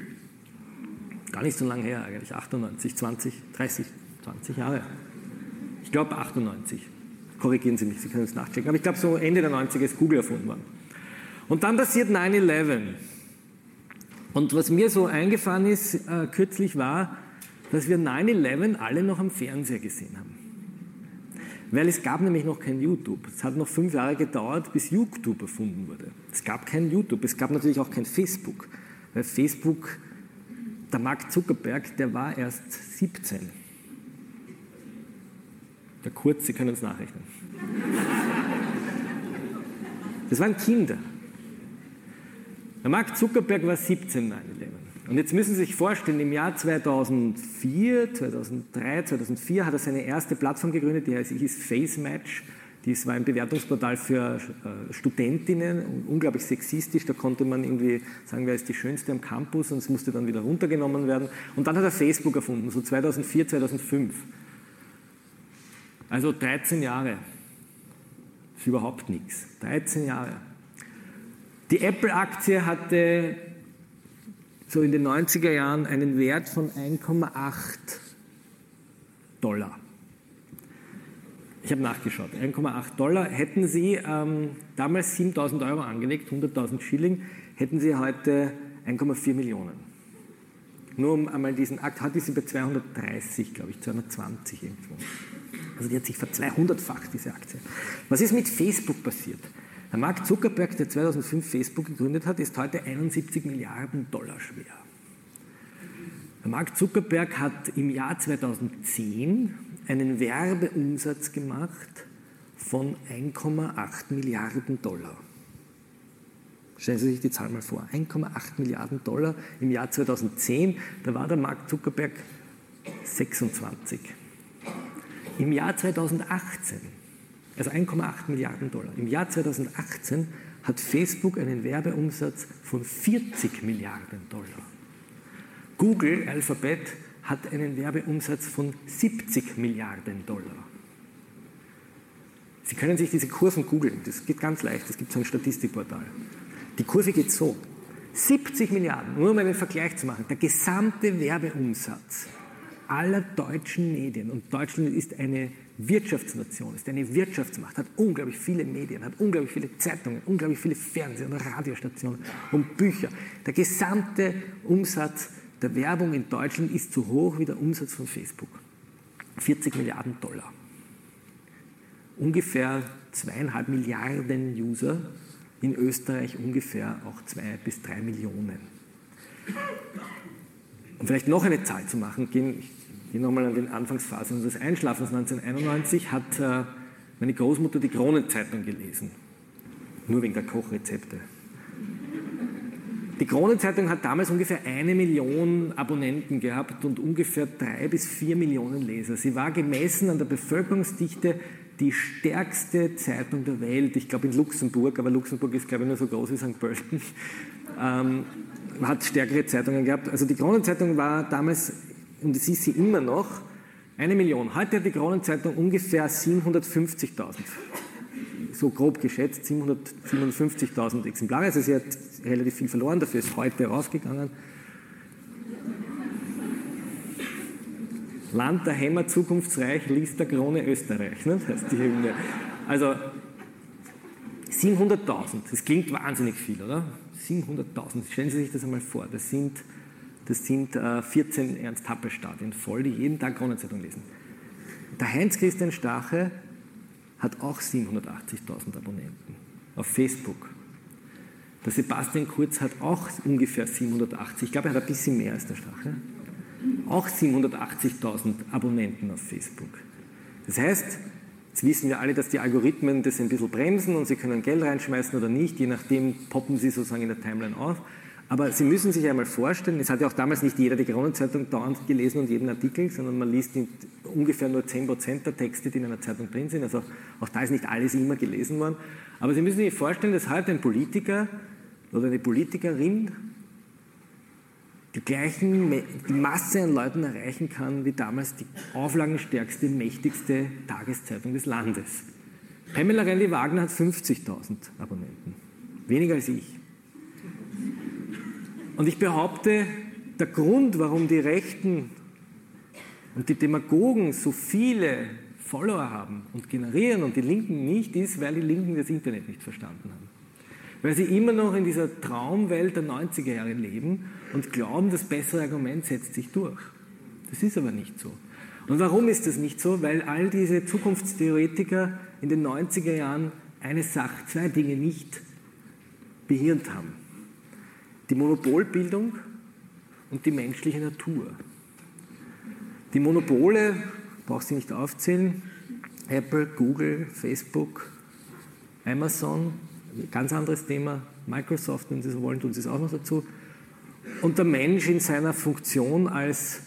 Gar nicht so lange her eigentlich, 98, 20, 30, 20 Jahre. Ich glaube 98. Korrigieren Sie mich, Sie können es nachchecken. Aber ich glaube, so Ende der 90er ist Google erfunden worden. Und dann passiert 9-11. Und was mir so eingefahren ist äh, kürzlich war, dass wir 9-11 alle noch am Fernseher gesehen haben. Weil es gab nämlich noch kein YouTube. Es hat noch fünf Jahre gedauert, bis YouTube erfunden wurde. Es gab kein YouTube, es gab natürlich auch kein Facebook. Weil Facebook, der Mark Zuckerberg, der war erst 17. Der Kurz, Sie können es nachrechnen. Das waren Kinder. Der Mark Zuckerberg war 17, 9-11. Und jetzt müssen Sie sich vorstellen, im Jahr 2004, 2003, 2004 hat er seine erste Plattform gegründet, die hieß Face Match. Das war ein Bewertungsportal für äh, Studentinnen, unglaublich sexistisch. Da konnte man irgendwie sagen, wer ist die Schönste am Campus und es musste dann wieder runtergenommen werden. Und dann hat er Facebook erfunden, so 2004, 2005. Also 13 Jahre. Ist überhaupt nichts. 13 Jahre. Die Apple-Aktie hatte so in den 90er Jahren einen Wert von 1,8 Dollar. Ich habe nachgeschaut. 1,8 Dollar. Hätten Sie ähm, damals 7000 Euro angelegt, 100.000 Schilling, hätten Sie heute 1,4 Millionen. Nur um einmal diesen Akt, hat sie bei 230, glaube ich, 220 irgendwo. Also die hat sich ver200-facht, diese Aktie. Was ist mit Facebook passiert? Der Mark Zuckerberg, der 2005 Facebook gegründet hat, ist heute 71 Milliarden Dollar schwer. Der Mark Zuckerberg hat im Jahr 2010 einen Werbeumsatz gemacht von 1,8 Milliarden Dollar. Stellen Sie sich die Zahl mal vor. 1,8 Milliarden Dollar im Jahr 2010. Da war der Mark Zuckerberg 26. Im Jahr 2018 also 1,8 Milliarden Dollar. Im Jahr 2018 hat Facebook einen Werbeumsatz von 40 Milliarden Dollar. Google, Alphabet, hat einen Werbeumsatz von 70 Milliarden Dollar. Sie können sich diese Kurven googeln, das geht ganz leicht, das gibt so ein Statistikportal. Die Kurve geht so. 70 Milliarden, nur um einen Vergleich zu machen, der gesamte Werbeumsatz aller deutschen Medien, und Deutschland ist eine Wirtschaftsnation, ist eine Wirtschaftsmacht, hat unglaublich viele Medien, hat unglaublich viele Zeitungen, unglaublich viele Fernseh- und Radiostationen und Bücher. Der gesamte Umsatz der Werbung in Deutschland ist so hoch wie der Umsatz von Facebook. 40 Milliarden Dollar. Ungefähr zweieinhalb Milliarden User, in Österreich ungefähr auch zwei bis drei Millionen. Um vielleicht noch eine Zahl zu machen, gehen, gehe nochmal an den Anfangsphasen unseres Einschlafens 1991, hat äh, meine Großmutter die Kronenzeitung gelesen. Nur wegen der Kochrezepte. Die Kronenzeitung hat damals ungefähr eine Million Abonnenten gehabt und ungefähr drei bis vier Millionen Leser. Sie war gemessen an der Bevölkerungsdichte die stärkste Zeitung der Welt. Ich glaube in Luxemburg, aber Luxemburg ist glaube ich nur so groß wie St. Pölten. Ähm, hat stärkere Zeitungen gehabt. Also die Kronenzeitung war damals und es ist sie immer noch, eine Million. Heute hat die Kronenzeitung ungefähr 750.000. So grob geschätzt, 757.000 Exemplare. Also sie hat relativ viel verloren, dafür ist heute rausgegangen. Land der Hämmer zukunftsreich, liest der Krone Österreich. Ne? Das die Hymne. Also 700.000, das klingt wahnsinnig viel, oder? 700.000, stellen Sie sich das einmal vor. Das sind das sind äh, 14 Ernst-Happel-Stadien voll, die jeden Tag Kronenzeitung lesen. Der Heinz-Christian Stache hat auch 780.000 Abonnenten auf Facebook. Der Sebastian Kurz hat auch ungefähr 780. Ich glaube, er hat ein bisschen mehr als der Stache. auch 780.000 Abonnenten auf Facebook. Das heißt, jetzt wissen wir alle, dass die Algorithmen das ein bisschen bremsen und sie können Geld reinschmeißen oder nicht, je nachdem poppen sie sozusagen in der Timeline auf. Aber Sie müssen sich einmal vorstellen, es hat ja auch damals nicht jeder die Kronenzeitung dauernd gelesen und jeden Artikel, sondern man liest ungefähr nur 10% der Texte, die in einer Zeitung drin sind. Also auch da ist nicht alles immer gelesen worden. Aber Sie müssen sich vorstellen, dass heute ein Politiker oder eine Politikerin die gleichen die Masse an Leuten erreichen kann wie damals die auflagenstärkste, mächtigste Tageszeitung des Landes. Pamela Reilly-Wagner hat 50.000 Abonnenten, weniger als ich. Und ich behaupte, der Grund, warum die Rechten und die Demagogen so viele Follower haben und generieren und die Linken nicht, ist, weil die Linken das Internet nicht verstanden haben. Weil sie immer noch in dieser Traumwelt der 90er Jahre leben und glauben, das bessere Argument setzt sich durch. Das ist aber nicht so. Und warum ist das nicht so? Weil all diese Zukunftstheoretiker in den 90er Jahren eine Sache, zwei Dinge nicht behirnt haben die Monopolbildung und die menschliche Natur. Die Monopole, braucht sie nicht aufzählen, Apple, Google, Facebook, Amazon, ganz anderes Thema, Microsoft, wenn Sie so wollen, tun Sie es auch noch dazu. Und der Mensch in seiner Funktion als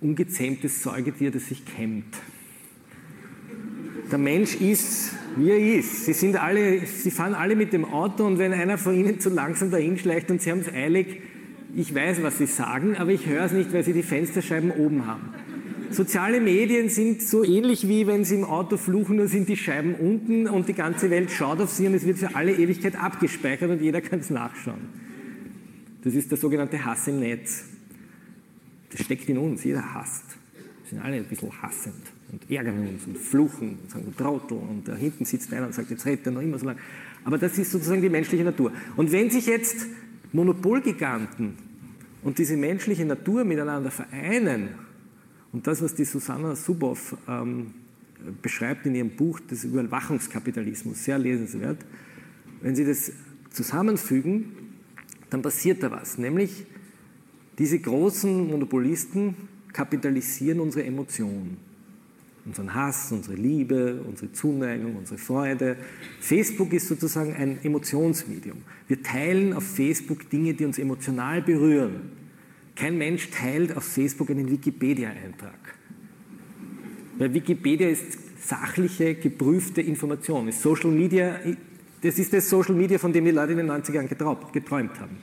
ungezähmtes Säugetier, das sich kämmt. Der Mensch ist, wie er ist. Sie, sind alle, sie fahren alle mit dem Auto und wenn einer von ihnen zu langsam dahin schleicht und sie haben es eilig, ich weiß, was sie sagen, aber ich höre es nicht, weil sie die Fensterscheiben oben haben. Soziale Medien sind so ähnlich wie wenn sie im Auto fluchen, nur sind die Scheiben unten und die ganze Welt schaut auf sie und es wird für alle Ewigkeit abgespeichert und jeder kann es nachschauen. Das ist der sogenannte Hass im Netz. Das steckt in uns, jeder hasst. Wir sind alle ein bisschen hassend und ärgern uns und fluchen und sagen, Trottel, und da hinten sitzt einer und sagt, jetzt redet er noch immer so lange. Aber das ist sozusagen die menschliche Natur. Und wenn sich jetzt Monopolgiganten und diese menschliche Natur miteinander vereinen, und das, was die Susanna Suboff ähm, beschreibt in ihrem Buch, das Überwachungskapitalismus, sehr lesenswert, wenn sie das zusammenfügen, dann passiert da was. Nämlich, diese großen Monopolisten kapitalisieren unsere Emotionen unseren Hass, unsere Liebe, unsere Zuneigung, unsere Freude. Facebook ist sozusagen ein Emotionsmedium. Wir teilen auf Facebook Dinge, die uns emotional berühren. Kein Mensch teilt auf Facebook einen Wikipedia-Eintrag. Weil Wikipedia ist sachliche, geprüfte Information. Ist Social Media, das ist das Social Media, von dem die Leute in den 90er Jahren geträumt haben.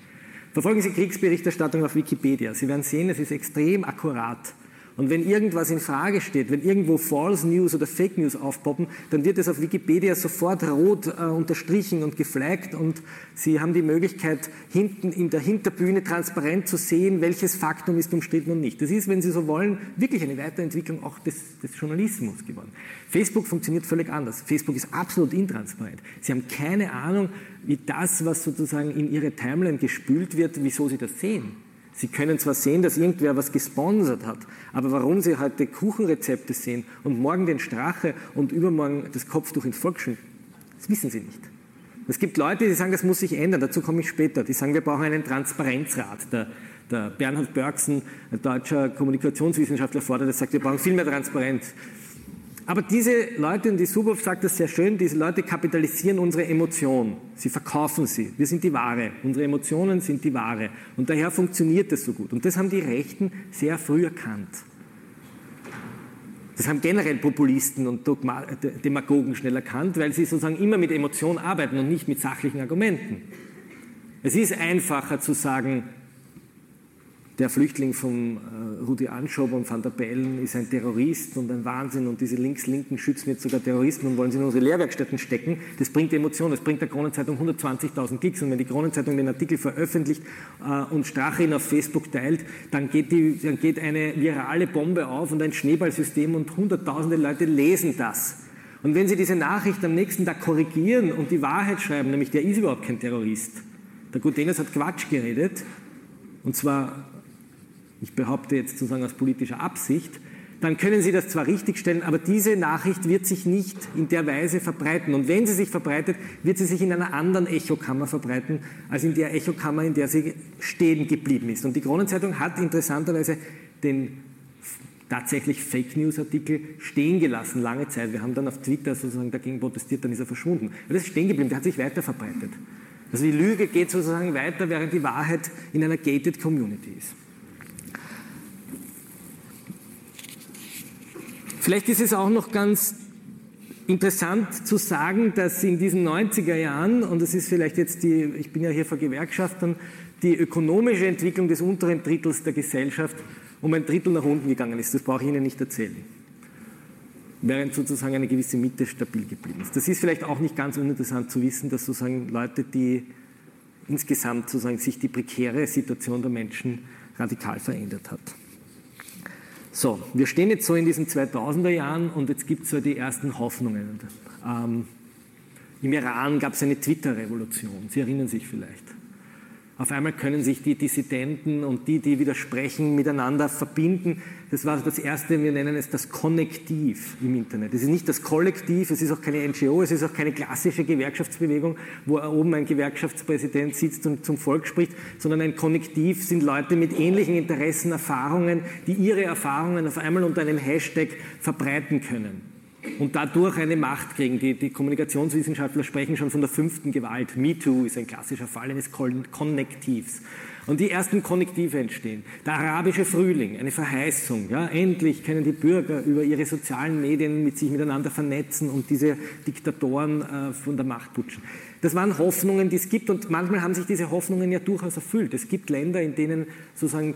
Verfolgen Sie Kriegsberichterstattung auf Wikipedia. Sie werden sehen, es ist extrem akkurat. Und wenn irgendwas in Frage steht, wenn irgendwo False News oder Fake News aufpoppen, dann wird es auf Wikipedia sofort rot äh, unterstrichen und geflaggt und Sie haben die Möglichkeit, hinten in der Hinterbühne transparent zu sehen, welches Faktum ist umstritten und nicht. Das ist, wenn Sie so wollen, wirklich eine Weiterentwicklung auch des, des Journalismus geworden. Facebook funktioniert völlig anders. Facebook ist absolut intransparent. Sie haben keine Ahnung, wie das, was sozusagen in Ihre Timeline gespült wird, wieso Sie das sehen. Sie können zwar sehen, dass irgendwer was gesponsert hat, aber warum Sie heute Kuchenrezepte sehen und morgen den Strache und übermorgen das Kopftuch ins Volksschule, das wissen Sie nicht. Es gibt Leute, die sagen, das muss sich ändern, dazu komme ich später. Die sagen, wir brauchen einen Transparenzrat. Der, der Bernhard Börksen, ein deutscher Kommunikationswissenschaftler, fordert das, sagt, wir brauchen viel mehr Transparenz. Aber diese Leute, und die Subov sagt das sehr schön, diese Leute kapitalisieren unsere Emotion. Sie verkaufen sie. Wir sind die Ware. Unsere Emotionen sind die Ware. Und daher funktioniert das so gut. Und das haben die Rechten sehr früh erkannt. Das haben generell Populisten und Demagogen schnell erkannt, weil sie sozusagen immer mit Emotion arbeiten und nicht mit sachlichen Argumenten. Es ist einfacher zu sagen, der Flüchtling von äh, Rudi Anschober und Van der Bellen ist ein Terrorist und ein Wahnsinn und diese Links-Linken schützen jetzt sogar Terroristen und wollen sie in unsere Lehrwerkstätten stecken. Das bringt Emotionen, das bringt der Kronenzeitung 120.000 Klicks und wenn die Kronenzeitung den Artikel veröffentlicht äh, und Strache ihn auf Facebook teilt, dann geht, die, dann geht eine virale Bombe auf und ein Schneeballsystem und hunderttausende Leute lesen das. Und wenn Sie diese Nachricht am nächsten Tag korrigieren und die Wahrheit schreiben, nämlich der ist überhaupt kein Terrorist, der Gutenes hat Quatsch geredet, und zwar ich behaupte jetzt sozusagen aus politischer Absicht, dann können Sie das zwar richtigstellen, aber diese Nachricht wird sich nicht in der Weise verbreiten. Und wenn sie sich verbreitet, wird sie sich in einer anderen Echokammer verbreiten, als in der Echokammer, in der sie stehen geblieben ist. Und die Kronenzeitung hat interessanterweise den tatsächlich Fake News Artikel stehen gelassen, lange Zeit. Wir haben dann auf Twitter sozusagen dagegen protestiert, dann ist er verschwunden. Aber das ist stehen geblieben, der hat sich weiter verbreitet. Also die Lüge geht sozusagen weiter, während die Wahrheit in einer gated Community ist. Vielleicht ist es auch noch ganz interessant zu sagen, dass in diesen 90er Jahren, und das ist vielleicht jetzt die, ich bin ja hier vor Gewerkschaftern, die ökonomische Entwicklung des unteren Drittels der Gesellschaft um ein Drittel nach unten gegangen ist. Das brauche ich Ihnen nicht erzählen. Während sozusagen eine gewisse Mitte stabil geblieben ist. Das ist vielleicht auch nicht ganz uninteressant zu wissen, dass sozusagen Leute, die insgesamt sozusagen sich die prekäre Situation der Menschen radikal verändert hat. So, wir stehen jetzt so in diesen 2000er Jahren und jetzt gibt es so die ersten Hoffnungen. Ähm, Im Iran gab es eine Twitter-Revolution, Sie erinnern sich vielleicht. Auf einmal können sich die Dissidenten und die, die widersprechen, miteinander verbinden. Das war das Erste, wir nennen es das Konnektiv im Internet. Es ist nicht das Kollektiv, es ist auch keine NGO, es ist auch keine klassische Gewerkschaftsbewegung, wo oben ein Gewerkschaftspräsident sitzt und zum Volk spricht, sondern ein Konnektiv sind Leute mit ähnlichen Interessen, Erfahrungen, die ihre Erfahrungen auf einmal unter einem Hashtag verbreiten können und dadurch eine Macht kriegen. Die, die, Kommunikationswissenschaftler sprechen schon von der fünften Gewalt. MeToo ist ein klassischer Fall eines Konnektivs. Und die ersten Konnektive entstehen. Der arabische Frühling, eine Verheißung. Ja, endlich können die Bürger über ihre sozialen Medien mit sich miteinander vernetzen und diese Diktatoren äh, von der Macht putschen. Das waren Hoffnungen, die es gibt und manchmal haben sich diese Hoffnungen ja durchaus erfüllt. Es gibt Länder, in denen sozusagen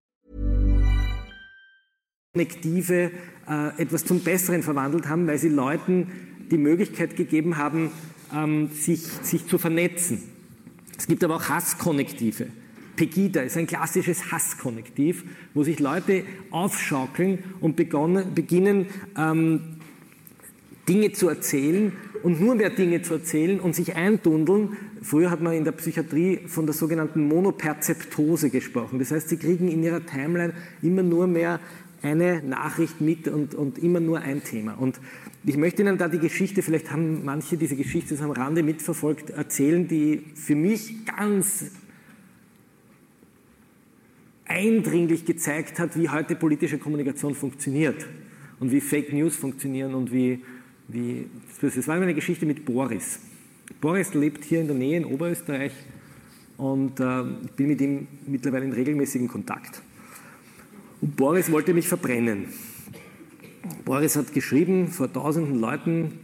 Konnektive äh, etwas zum Besseren verwandelt haben, weil sie Leuten die Möglichkeit gegeben haben, ähm, sich, sich zu vernetzen. Es gibt aber auch Hasskonnektive. Pegida ist ein klassisches Hasskonnektiv, wo sich Leute aufschaukeln und begonnen, beginnen, ähm, Dinge zu erzählen und nur mehr Dinge zu erzählen und sich eindundeln. Früher hat man in der Psychiatrie von der sogenannten Monoperzeptose gesprochen. Das heißt, sie kriegen in ihrer Timeline immer nur mehr eine Nachricht mit und, und immer nur ein Thema. Und ich möchte Ihnen da die Geschichte, vielleicht haben manche diese Geschichte am Rande mitverfolgt, erzählen, die für mich ganz eindringlich gezeigt hat, wie heute politische Kommunikation funktioniert und wie Fake News funktionieren und wie, wie das war eine Geschichte mit Boris. Boris lebt hier in der Nähe in Oberösterreich und äh, ich bin mit ihm mittlerweile in regelmäßigen Kontakt. Und Boris wollte mich verbrennen. Boris hat geschrieben vor tausenden Leuten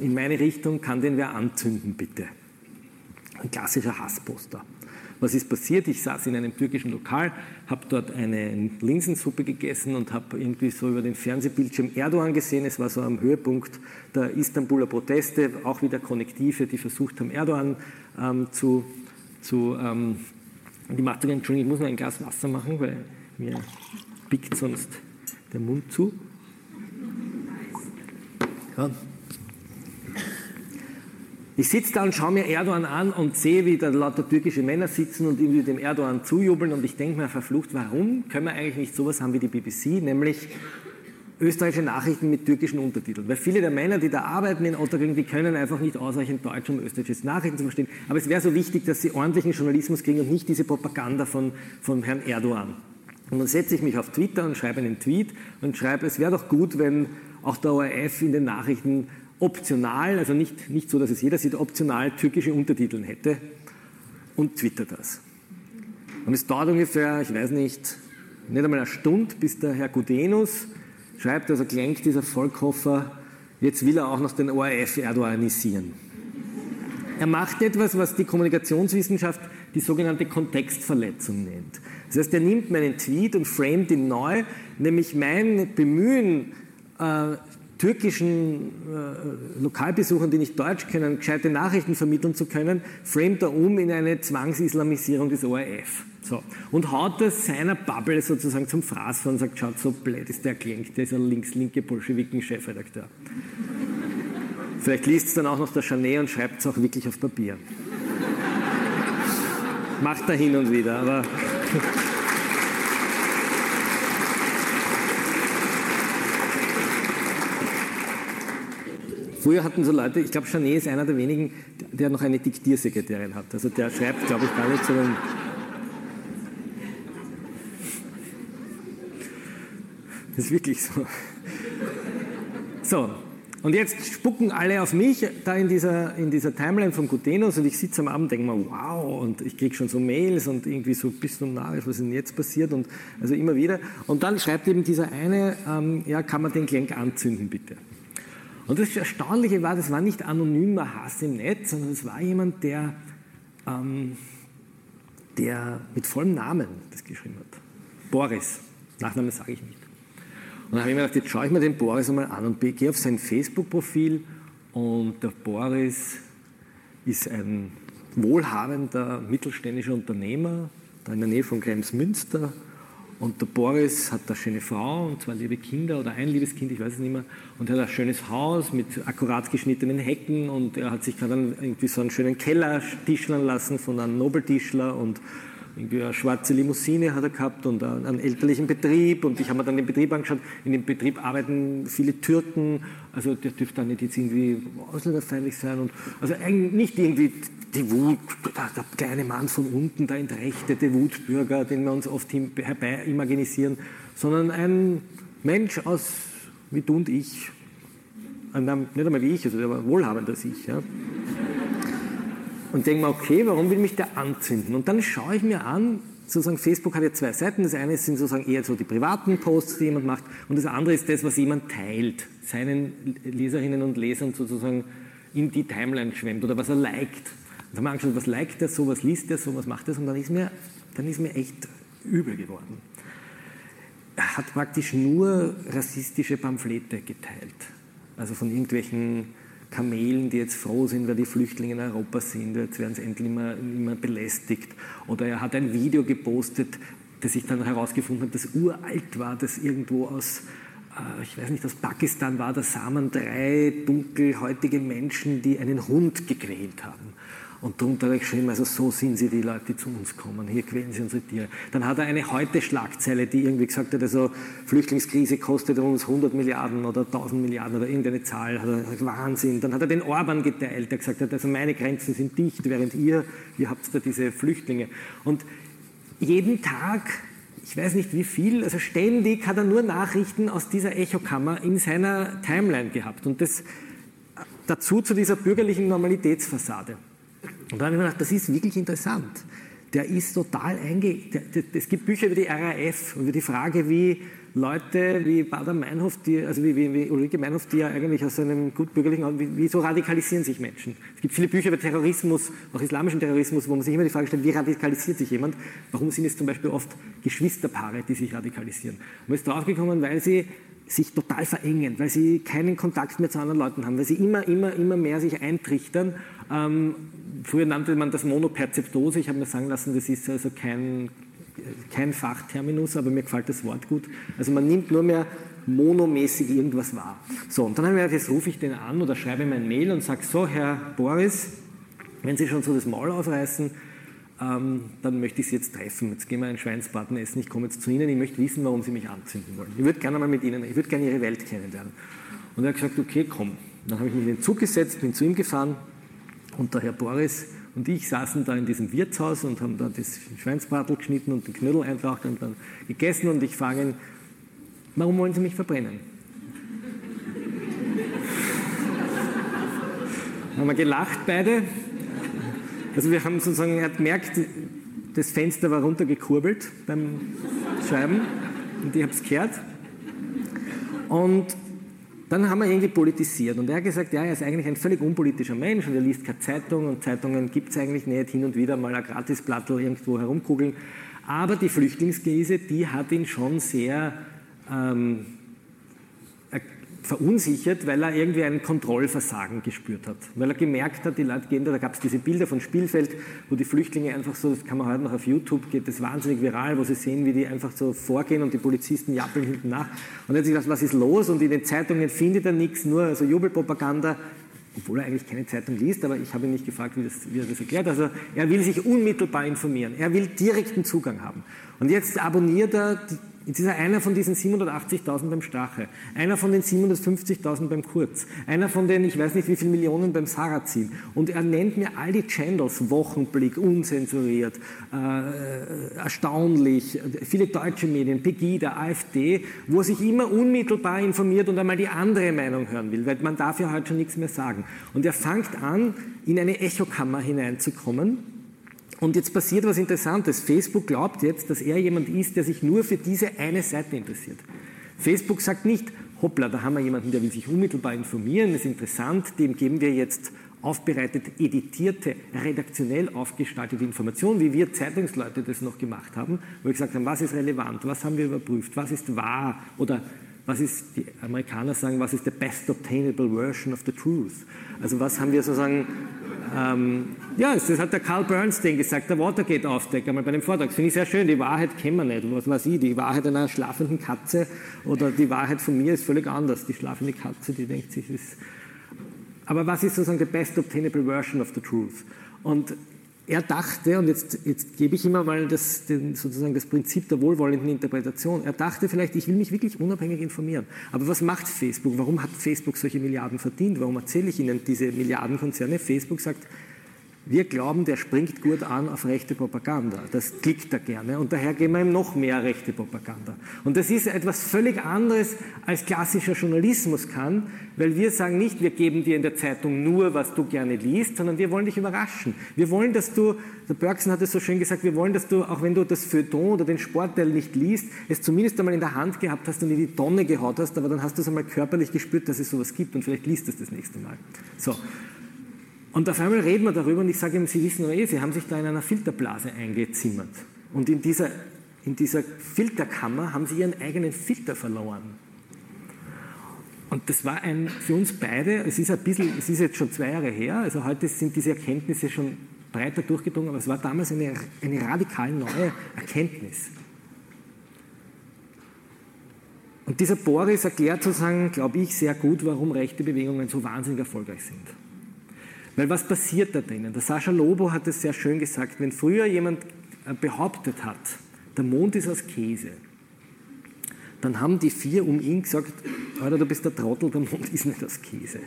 in meine Richtung, kann den wer anzünden, bitte. Ein klassischer Hassposter. Was ist passiert? Ich saß in einem türkischen Lokal, habe dort eine Linsensuppe gegessen und habe irgendwie so über den Fernsehbildschirm Erdogan gesehen. Es war so am Höhepunkt der Istanbuler Proteste, auch wieder Konnektive, die versucht haben, Erdogan ähm, zu, zu ähm, die macht sogar, Entschuldigung, ich muss noch ein Glas Wasser machen, weil mir pickt sonst der Mund zu. Ja. Ich sitze da und schaue mir Erdogan an und sehe, wie da lauter türkische Männer sitzen und irgendwie dem Erdogan zujubeln und ich denke mir verflucht, warum können wir eigentlich nicht sowas haben wie die BBC, nämlich österreichische Nachrichten mit türkischen Untertiteln. Weil viele der Männer, die da arbeiten in Otterkring, die können einfach nicht ausreichend Deutsch, um österreichische Nachrichten zu verstehen. Aber es wäre so wichtig, dass sie ordentlichen Journalismus kriegen und nicht diese Propaganda von, von Herrn Erdogan. Und dann setze ich mich auf Twitter und schreibe einen Tweet und schreibe, es wäre doch gut, wenn auch der ORF in den Nachrichten optional, also nicht, nicht so, dass es jeder sieht, optional türkische Untertitel hätte und twitter das. Und es dauert ungefähr, ich weiß nicht, nicht einmal eine Stunde, bis der Herr Gudenus schreibt, also klingt dieser Volkhofer, jetzt will er auch noch den ORF erdoganisieren. Er macht etwas, was die Kommunikationswissenschaft die sogenannte Kontextverletzung nennt. Das heißt, er nimmt meinen Tweet und framet ihn neu, nämlich mein Bemühen, äh, türkischen äh, Lokalbesuchern, die nicht Deutsch können, gescheite Nachrichten vermitteln zu können, framet er um in eine Zwangsislamisierung des ORF. So. Und haut das seiner Bubble sozusagen zum Fraß und sagt, schaut, so blöd ist der klingt, der ist ein links-linke Bolschewiken-Chefredakteur. (laughs) Vielleicht liest es dann auch noch der Chanet und schreibt es auch wirklich auf Papier. (laughs) Macht er hin und wieder, aber... (laughs) Früher hatten so Leute, ich glaube, Chanet ist einer der wenigen, der noch eine Diktiersekretärin hat. Also der schreibt, glaube ich, gar nicht, sondern Das ist wirklich so. So, und jetzt spucken alle auf mich da in dieser, in dieser Timeline von Gutenus und ich sitze am Abend und denke mir, wow, und ich kriege schon so Mails und irgendwie so, bist du narrisch, was ist denn jetzt passiert? Und also immer wieder. Und dann schreibt eben dieser eine, ähm, ja, kann man den Klenk anzünden, bitte? Und das Erstaunliche war, das war nicht anonymer Hass im Netz, sondern es war jemand, der, ähm, der mit vollem Namen das geschrieben hat. Boris. Nachname sage ich nicht. Und dann habe ich mir gedacht, jetzt schaue ich mir den Boris einmal an und gehe auf sein Facebook-Profil und der Boris ist ein wohlhabender mittelständischer Unternehmer, da in der Nähe von Kremsmünster. Und der Boris hat eine schöne Frau und zwei liebe Kinder oder ein liebes Kind, ich weiß es nicht mehr. Und er hat ein schönes Haus mit akkurat geschnittenen Hecken und er hat sich gerade irgendwie so einen schönen Keller tischlern lassen von einem Nobeltischler und irgendwie eine schwarze Limousine hat er gehabt und einen elterlichen Betrieb und ich habe mir dann den Betrieb angeschaut. In dem Betrieb arbeiten viele Türken, also der dürfte dann nicht jetzt irgendwie ausländerfeindlich sein und also eigentlich nicht irgendwie die Wut, der, kleine Mann von unten, der entrechtete Wutbürger, den wir uns oft herbei imaginisieren, sondern ein Mensch aus wie du und ich, nicht einmal wie ich, also der war wohlhabender als ich. Ja und denke mir, okay, warum will mich der anzünden? Und dann schaue ich mir an, sozusagen Facebook hat ja zwei Seiten. Das eine sind sozusagen eher so die privaten Posts, die jemand macht, und das andere ist das, was jemand teilt, seinen Leserinnen und Lesern sozusagen in die Timeline schwemmt oder was er liked. Und dann haben wir angeschaut, was liked er so, was liest er so, was macht er so, und dann ist mir, dann ist mir echt übel geworden. Er hat praktisch nur rassistische Pamphlete geteilt. Also von irgendwelchen Kamelen, die jetzt froh sind, weil die Flüchtlinge in Europa sind, jetzt werden sie endlich immer, immer belästigt. Oder er hat ein Video gepostet, das ich dann herausgefunden habe, das uralt war, das irgendwo aus, äh, ich weiß nicht, aus Pakistan war, da sah man drei dunkelhäutige Menschen, die einen Hund gequält haben. Und darunter habe ich geschrieben, also so sind sie die Leute, die zu uns kommen. Hier quälen sie unsere Tiere. Dann hat er eine Heute-Schlagzeile, die irgendwie gesagt hat, also Flüchtlingskrise kostet uns 100 Milliarden oder 1000 Milliarden oder irgendeine Zahl. Hat er, Wahnsinn. Dann hat er den Orban geteilt, der gesagt hat, also meine Grenzen sind dicht, während ihr, ihr habt da diese Flüchtlinge. Und jeden Tag ich weiß nicht wie viel, also ständig hat er nur Nachrichten aus dieser Echokammer in seiner Timeline gehabt. Und das dazu zu dieser bürgerlichen Normalitätsfassade. Und dann habe ich mir gedacht, das ist wirklich interessant. Der ist total einge... Es gibt Bücher über die RAF, über die Frage, wie Leute wie Bader Meinhof, die, also wie, wie, wie, Ulrike Meinhof, die ja eigentlich aus einem gutbürgerlichen, wie, wie so radikalisieren sich Menschen? Es gibt viele Bücher über Terrorismus, auch islamischen Terrorismus, wo man sich immer die Frage stellt, wie radikalisiert sich jemand? Warum sind es zum Beispiel oft Geschwisterpaare, die sich radikalisieren? Und man ist draufgekommen, weil sie sich total verengen, weil sie keinen Kontakt mehr zu anderen Leuten haben, weil sie immer, immer, immer mehr sich eintrichtern. Ähm, früher nannte man das Monoperzeptose. Ich habe mir sagen lassen, das ist also kein, kein Fachterminus, aber mir gefällt das Wort gut. Also man nimmt nur mehr monomäßig irgendwas wahr. So, und dann habe ich gedacht, jetzt rufe ich den an oder schreibe ihm ein Mail und sage, so, Herr Boris, wenn Sie schon so das Maul aufreißen, ähm, dann möchte ich Sie jetzt treffen. Jetzt gehen wir einen Schweinsbraten essen, ich komme jetzt zu Ihnen, ich möchte wissen, warum Sie mich anzünden wollen. Ich würde gerne mal mit Ihnen, ich würde gerne Ihre Welt kennenlernen. Und er hat gesagt, okay, komm. Dann habe ich mich in den Zug gesetzt, bin zu ihm gefahren und der Herr Boris und ich saßen da in diesem Wirtshaus und haben da das Schweinsbratel geschnitten und den Knödel eintraucht und dann gegessen und ich frage ihn, warum wollen Sie mich verbrennen? (laughs) haben wir gelacht beide also wir haben sozusagen, er hat gemerkt, das Fenster war runtergekurbelt beim Schreiben und ich habe es gehört. Und dann haben wir irgendwie politisiert und er hat gesagt, ja, er ist eigentlich ein völlig unpolitischer Mensch und er liest keine Zeitung und Zeitungen gibt es eigentlich nicht, hin und wieder mal ein Gratisblattel irgendwo herumkugeln. Aber die Flüchtlingskrise, die hat ihn schon sehr ähm, verunsichert, weil er irgendwie ein Kontrollversagen gespürt hat. Weil er gemerkt hat, die Leute gehen da, da gab es diese Bilder von Spielfeld, wo die Flüchtlinge einfach so, das kann man heute noch auf YouTube, geht das wahnsinnig viral, wo sie sehen, wie die einfach so vorgehen und die Polizisten jappeln hinten nach. Und er hat sich gedacht, was ist los? Und in den Zeitungen findet er nichts, nur also Jubelpropaganda obwohl er eigentlich keine Zeitung liest, aber ich habe ihn nicht gefragt, wie, das, wie, er das erklärt. Also er will sich unmittelbar informieren, er will direkten Zugang haben. Und jetzt abonniert er Jetzt ist er einer von diesen 780.000 beim Strache, einer von den 750.000 beim Kurz, einer von den, ich weiß nicht wie viele Millionen beim Sarrazin. Und er nennt mir all die Channels, Wochenblick, unzensuriert, äh, erstaunlich, viele deutsche Medien, Pegida, AfD, wo er sich immer unmittelbar informiert und einmal die andere Meinung hören will, weil man darf ja heute schon nichts mehr sagen. Und er fängt an, in eine Echokammer hineinzukommen und jetzt passiert was Interessantes. Facebook glaubt jetzt, dass er jemand ist, der sich nur für diese eine Seite interessiert. Facebook sagt nicht, hoppla, da haben wir jemanden, der will sich unmittelbar informieren, ist interessant, dem geben wir jetzt aufbereitet, editierte, redaktionell aufgestaltete Informationen, wie wir Zeitungsleute das noch gemacht haben, wo wir gesagt haben, was ist relevant, was haben wir überprüft, was ist wahr oder was ist, die Amerikaner sagen, was ist the best obtainable version of the truth. Also was haben wir sozusagen ähm, ja, das hat der Carl Bernstein gesagt, der Watergate-Aufdecker mal bei dem Vortrag. Das finde ich sehr schön. Die Wahrheit kennen wir nicht. Was weiß ich, die Wahrheit einer schlafenden Katze oder die Wahrheit von mir ist völlig anders. Die schlafende Katze, die denkt sich, ist. Aber was ist sozusagen the best obtainable version of the truth? Und er dachte, und jetzt, jetzt gebe ich immer mal das, den, sozusagen das Prinzip der wohlwollenden Interpretation, er dachte vielleicht, ich will mich wirklich unabhängig informieren. Aber was macht Facebook? Warum hat Facebook solche Milliarden verdient? Warum erzähle ich Ihnen diese Milliardenkonzerne? Facebook sagt, wir glauben, der springt gut an auf rechte Propaganda. Das klickt er gerne und daher geben wir ihm noch mehr rechte Propaganda. Und das ist etwas völlig anderes, als klassischer Journalismus kann, weil wir sagen nicht, wir geben dir in der Zeitung nur, was du gerne liest, sondern wir wollen dich überraschen. Wir wollen, dass du, der Bergson hat es so schön gesagt, wir wollen, dass du, auch wenn du das Feuilleton oder den Sportteil nicht liest, es zumindest einmal in der Hand gehabt hast und in die Tonne gehaut hast, aber dann hast du es einmal körperlich gespürt, dass es sowas gibt und vielleicht liest es das nächste Mal. So. Und auf einmal reden wir darüber und ich sage ihm, Sie wissen doch eh, Sie haben sich da in einer Filterblase eingezimmert. Und in dieser, in dieser Filterkammer haben Sie Ihren eigenen Filter verloren. Und das war ein, für uns beide, es ist ein bisschen, es ist jetzt schon zwei Jahre her, also heute sind diese Erkenntnisse schon breiter durchgedrungen, aber es war damals eine, eine radikal neue Erkenntnis. Und dieser Boris erklärt sozusagen, glaube ich, sehr gut, warum rechte Bewegungen so wahnsinnig erfolgreich sind. Weil was passiert da drinnen? Der Sascha Lobo hat es sehr schön gesagt, wenn früher jemand äh, behauptet hat, der Mond ist aus Käse, dann haben die vier um ihn gesagt, Alter, du bist der Trottel, der Mond (laughs) ist nicht aus Käse.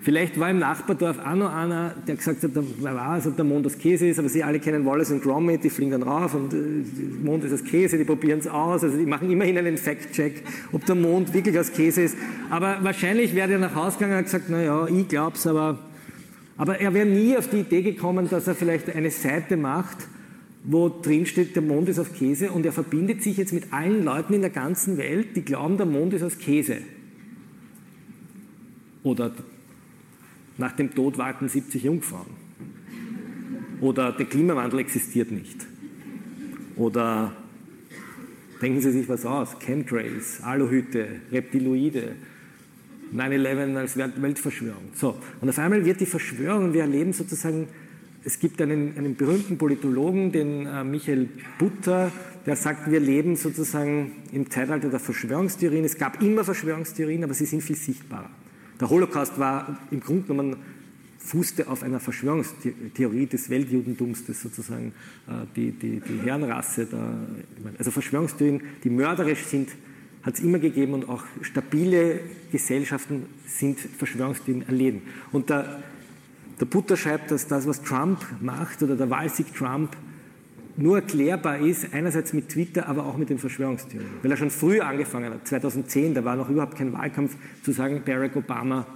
Vielleicht war im Nachbardorf auch noch einer, der gesagt hat, wer weiß, ob der Mond aus Käse ist, aber sie alle kennen Wallace und Gromit, die fliegen dann rauf und der äh, Mond ist aus Käse, die probieren es aus, also die machen immerhin einen Fact-Check, ob der Mond wirklich aus Käse ist. Aber wahrscheinlich wäre der nach Hause gegangen und gesagt, naja, ich glaub's, aber aber er wäre nie auf die Idee gekommen, dass er vielleicht eine Seite macht, wo drin steht, der Mond ist aus Käse und er verbindet sich jetzt mit allen Leuten in der ganzen Welt, die glauben, der Mond ist aus Käse. Oder nach dem Tod warten 70 Jungfrauen. Oder der Klimawandel existiert nicht. Oder denken Sie sich was aus, Chemtrails, Aluhüte, Reptiloide, 9-11 als Weltverschwörung. So, und auf einmal wird die Verschwörung, wir erleben sozusagen, es gibt einen, einen berühmten Politologen, den äh, Michael Butter, der sagt, wir leben sozusagen im Zeitalter der Verschwörungstheorien. Es gab immer Verschwörungstheorien, aber sie sind viel sichtbarer. Der Holocaust war im Grunde genommen fußte auf einer Verschwörungstheorie des Weltjudentums, das sozusagen äh, die, die, die Herrenrasse, der, also Verschwörungstheorien, die mörderisch sind, hat es immer gegeben und auch stabile Gesellschaften sind Verschwörungstheorien erleben. Und der, der Butter schreibt, dass das, was Trump macht oder der Wahlsieg Trump nur erklärbar ist, einerseits mit Twitter, aber auch mit den Verschwörungstheorien. Weil er schon früher angefangen hat, 2010, da war noch überhaupt kein Wahlkampf, zu sagen, Barack Obama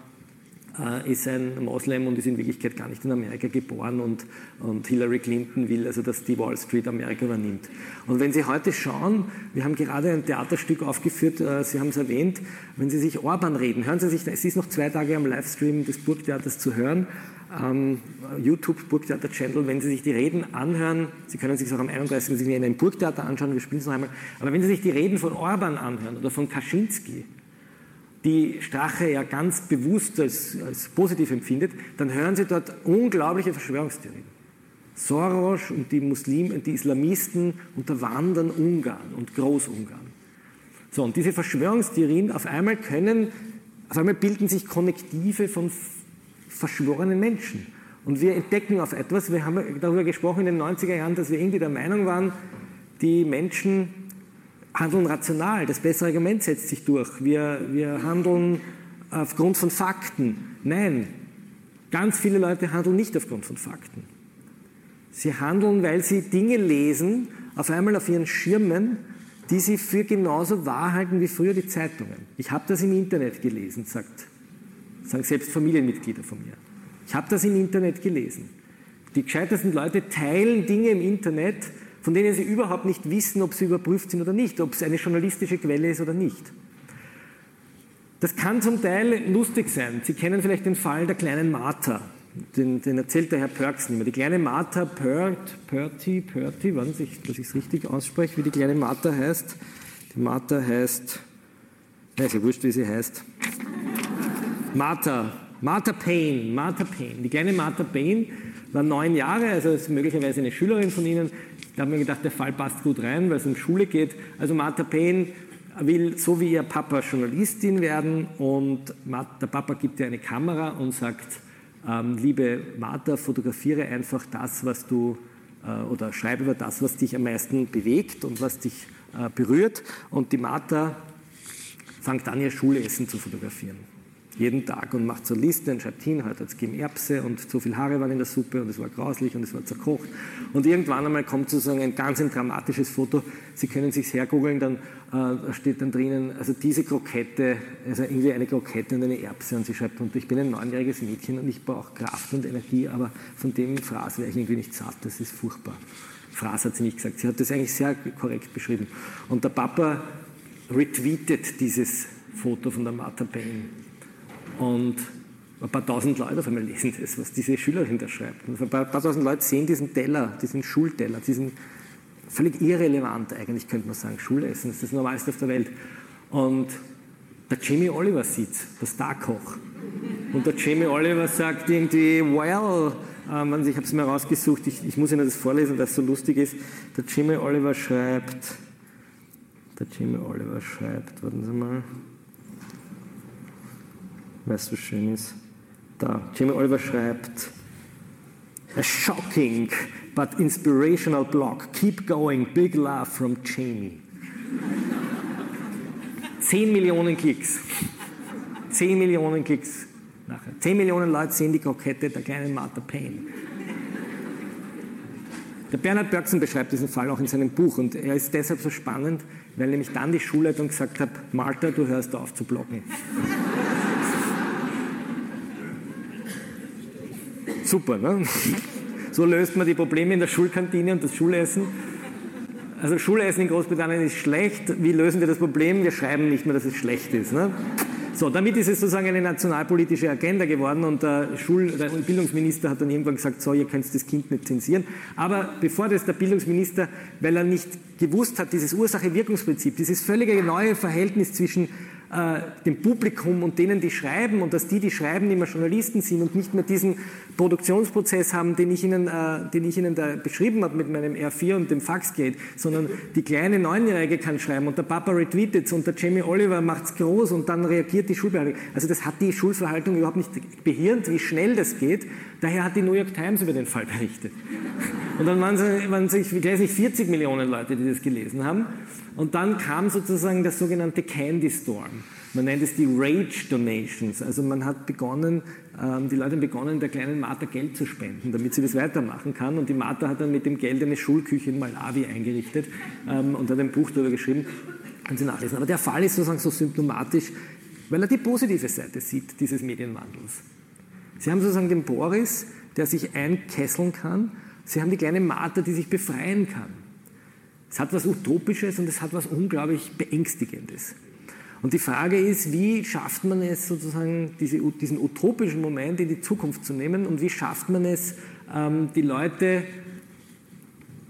ist ein Moslem und ist in Wirklichkeit gar nicht in Amerika geboren und, und Hillary Clinton will also, dass die Wall Street Amerika übernimmt. Und wenn Sie heute schauen, wir haben gerade ein Theaterstück aufgeführt, äh, Sie haben es erwähnt, wenn Sie sich Orban reden, hören Sie sich, es ist noch zwei Tage am Livestream des Burgtheaters zu hören, ähm, YouTube Burgtheater Channel, wenn Sie sich die Reden anhören, Sie können sich auch am 31. in einem Burgtheater anschauen, wir spielen es noch einmal, aber wenn Sie sich die Reden von Orban anhören oder von Kaczynski, die Strache ja ganz bewusst als, als positiv empfindet, dann hören Sie dort unglaubliche Verschwörungstheorien. Soros und die Muslimen, die Islamisten unterwandern Ungarn und Großungarn. So, und diese Verschwörungstheorien auf einmal können, auf einmal bilden sich Konnektive von verschworenen Menschen. Und wir entdecken auf etwas, wir haben darüber gesprochen in den 90er Jahren, dass wir irgendwie der Meinung waren, die Menschen handeln rational, das bessere Argument setzt sich durch, wir, wir handeln aufgrund von Fakten. Nein, ganz viele Leute handeln nicht aufgrund von Fakten. Sie handeln, weil sie Dinge lesen, auf einmal auf ihren Schirmen, die sie für genauso wahr halten wie früher die Zeitungen. Ich habe das im Internet gelesen, sagt, sagen selbst Familienmitglieder von mir. Ich habe das im Internet gelesen. Die gescheitersten Leute teilen Dinge im Internet, von denen sie überhaupt nicht wissen, ob sie überprüft sind oder nicht, ob es eine journalistische Quelle ist oder nicht. Das kann zum Teil lustig sein. Sie kennen vielleicht den Fall der kleinen Martha. Den, den erzählt der Herr Perks nicht mehr. Die kleine Martha Pert, Perty, Perty, wann ich, dass ich es richtig ausspreche, wie die kleine Martha heißt. Die Martha heißt, ja, ist ja wurscht, wie sie heißt. Martha, Martha Payne, Martha Payne. Die kleine Martha Payne war neun Jahre, also ist möglicherweise eine Schülerin von Ihnen. Da haben wir gedacht, der Fall passt gut rein, weil es um Schule geht. Also Martha Payne will so wie ihr Papa Journalistin werden und der Papa gibt ihr eine Kamera und sagt, ähm, liebe Martha, fotografiere einfach das, was du äh, oder schreibe über das, was dich am meisten bewegt und was dich äh, berührt. Und die Martha fängt an, ihr Schulessen zu fotografieren jeden Tag und macht so Liste und schreibt hin, heute hat es gegeben Erbse und so viele Haare waren in der Suppe und es war grauslich und es war zerkocht. Und irgendwann einmal kommt sozusagen ein ganz ein dramatisches Foto. Sie können sich hergoogeln, dann äh, steht dann drinnen, also diese Krokette, also irgendwie eine Krokette und eine Erbse und sie schreibt und ich bin ein neunjähriges Mädchen und ich brauche Kraft und Energie, aber von dem Fraß wäre ich irgendwie nicht satt, das ist furchtbar. Fraß hat sie nicht gesagt, sie hat das eigentlich sehr korrekt beschrieben. Und der Papa retweetet dieses Foto von der Martha Payne und ein paar tausend Leute auf einmal lesen das, was diese Schülerin da schreibt. Und ein paar, paar tausend Leute sehen diesen Teller, diesen Schulteller, diesen völlig irrelevant eigentlich, könnte man sagen. Schulessen, das ist das Normalste auf der Welt. Und der Jamie Oliver sieht der Starkoch. Und der Jamie Oliver sagt irgendwie, well, ähm, ich habe es mir rausgesucht, ich, ich muss Ihnen das vorlesen, weil es so lustig ist. Der Jamie Oliver schreibt, der Jamie Oliver schreibt, warten Sie mal, weil es so schön ist. Da, Jamie Oliver schreibt, a shocking but inspirational blog. Keep going, big love from Jamie. (laughs) 10 Millionen Klicks. 10 Millionen Klicks nachher. 10 Millionen Leute sehen die Krokette der kleinen Martha Payne. Der Bernhard Börksen beschreibt diesen Fall auch in seinem Buch und er ist deshalb so spannend, weil nämlich dann die Schulleitung gesagt hat, Martha, du hörst auf zu bloggen. Super, ne? So löst man die Probleme in der Schulkantine und das Schulessen. Also Schulessen in Großbritannien ist schlecht. Wie lösen wir das Problem? Wir schreiben nicht mehr, dass es schlecht ist. Ne? So, damit ist es sozusagen eine nationalpolitische Agenda geworden und der, Schul-, der Bildungsminister hat dann irgendwann gesagt, so, ihr könnt das Kind nicht zensieren. Aber bevor das der Bildungsminister, weil er nicht gewusst hat, dieses Ursache-Wirkungsprinzip, dieses völlige neue Verhältnis zwischen äh, dem Publikum und denen, die schreiben und dass die, die schreiben, immer Journalisten sind und nicht mehr diesen Produktionsprozess haben, den ich Ihnen, äh, den ich Ihnen da beschrieben habe mit meinem R4 und dem Faxgate, sondern die kleine Neunjährige kann schreiben und der Papa retweetet und der Jamie Oliver macht es groß und dann reagiert die Schulbehörde. Also das hat die Schulverhaltung überhaupt nicht behirnt, wie schnell das geht. Daher hat die New York Times über den Fall berichtet. Und dann waren es, waren es ich weiß nicht, 40 Millionen Leute, die das gelesen haben. Und dann kam sozusagen der sogenannte Candy Storm. Man nennt es die Rage Donations. Also man hat begonnen, ähm, die Leute haben begonnen, der kleinen Martha Geld zu spenden, damit sie das weitermachen kann. Und die Martha hat dann mit dem Geld eine Schulküche in Malawi eingerichtet ähm, und hat ein Buch darüber geschrieben. Können Sie nachlesen. Aber der Fall ist sozusagen so symptomatisch, weil er die positive Seite sieht, dieses Medienwandels. Sie haben sozusagen den Boris, der sich einkesseln kann. Sie haben die kleine Martha, die sich befreien kann. Es hat was Utopisches und es hat was unglaublich Beängstigendes. Und die Frage ist, wie schafft man es sozusagen, diese, diesen utopischen Moment in die Zukunft zu nehmen und wie schafft man es, ähm, die Leute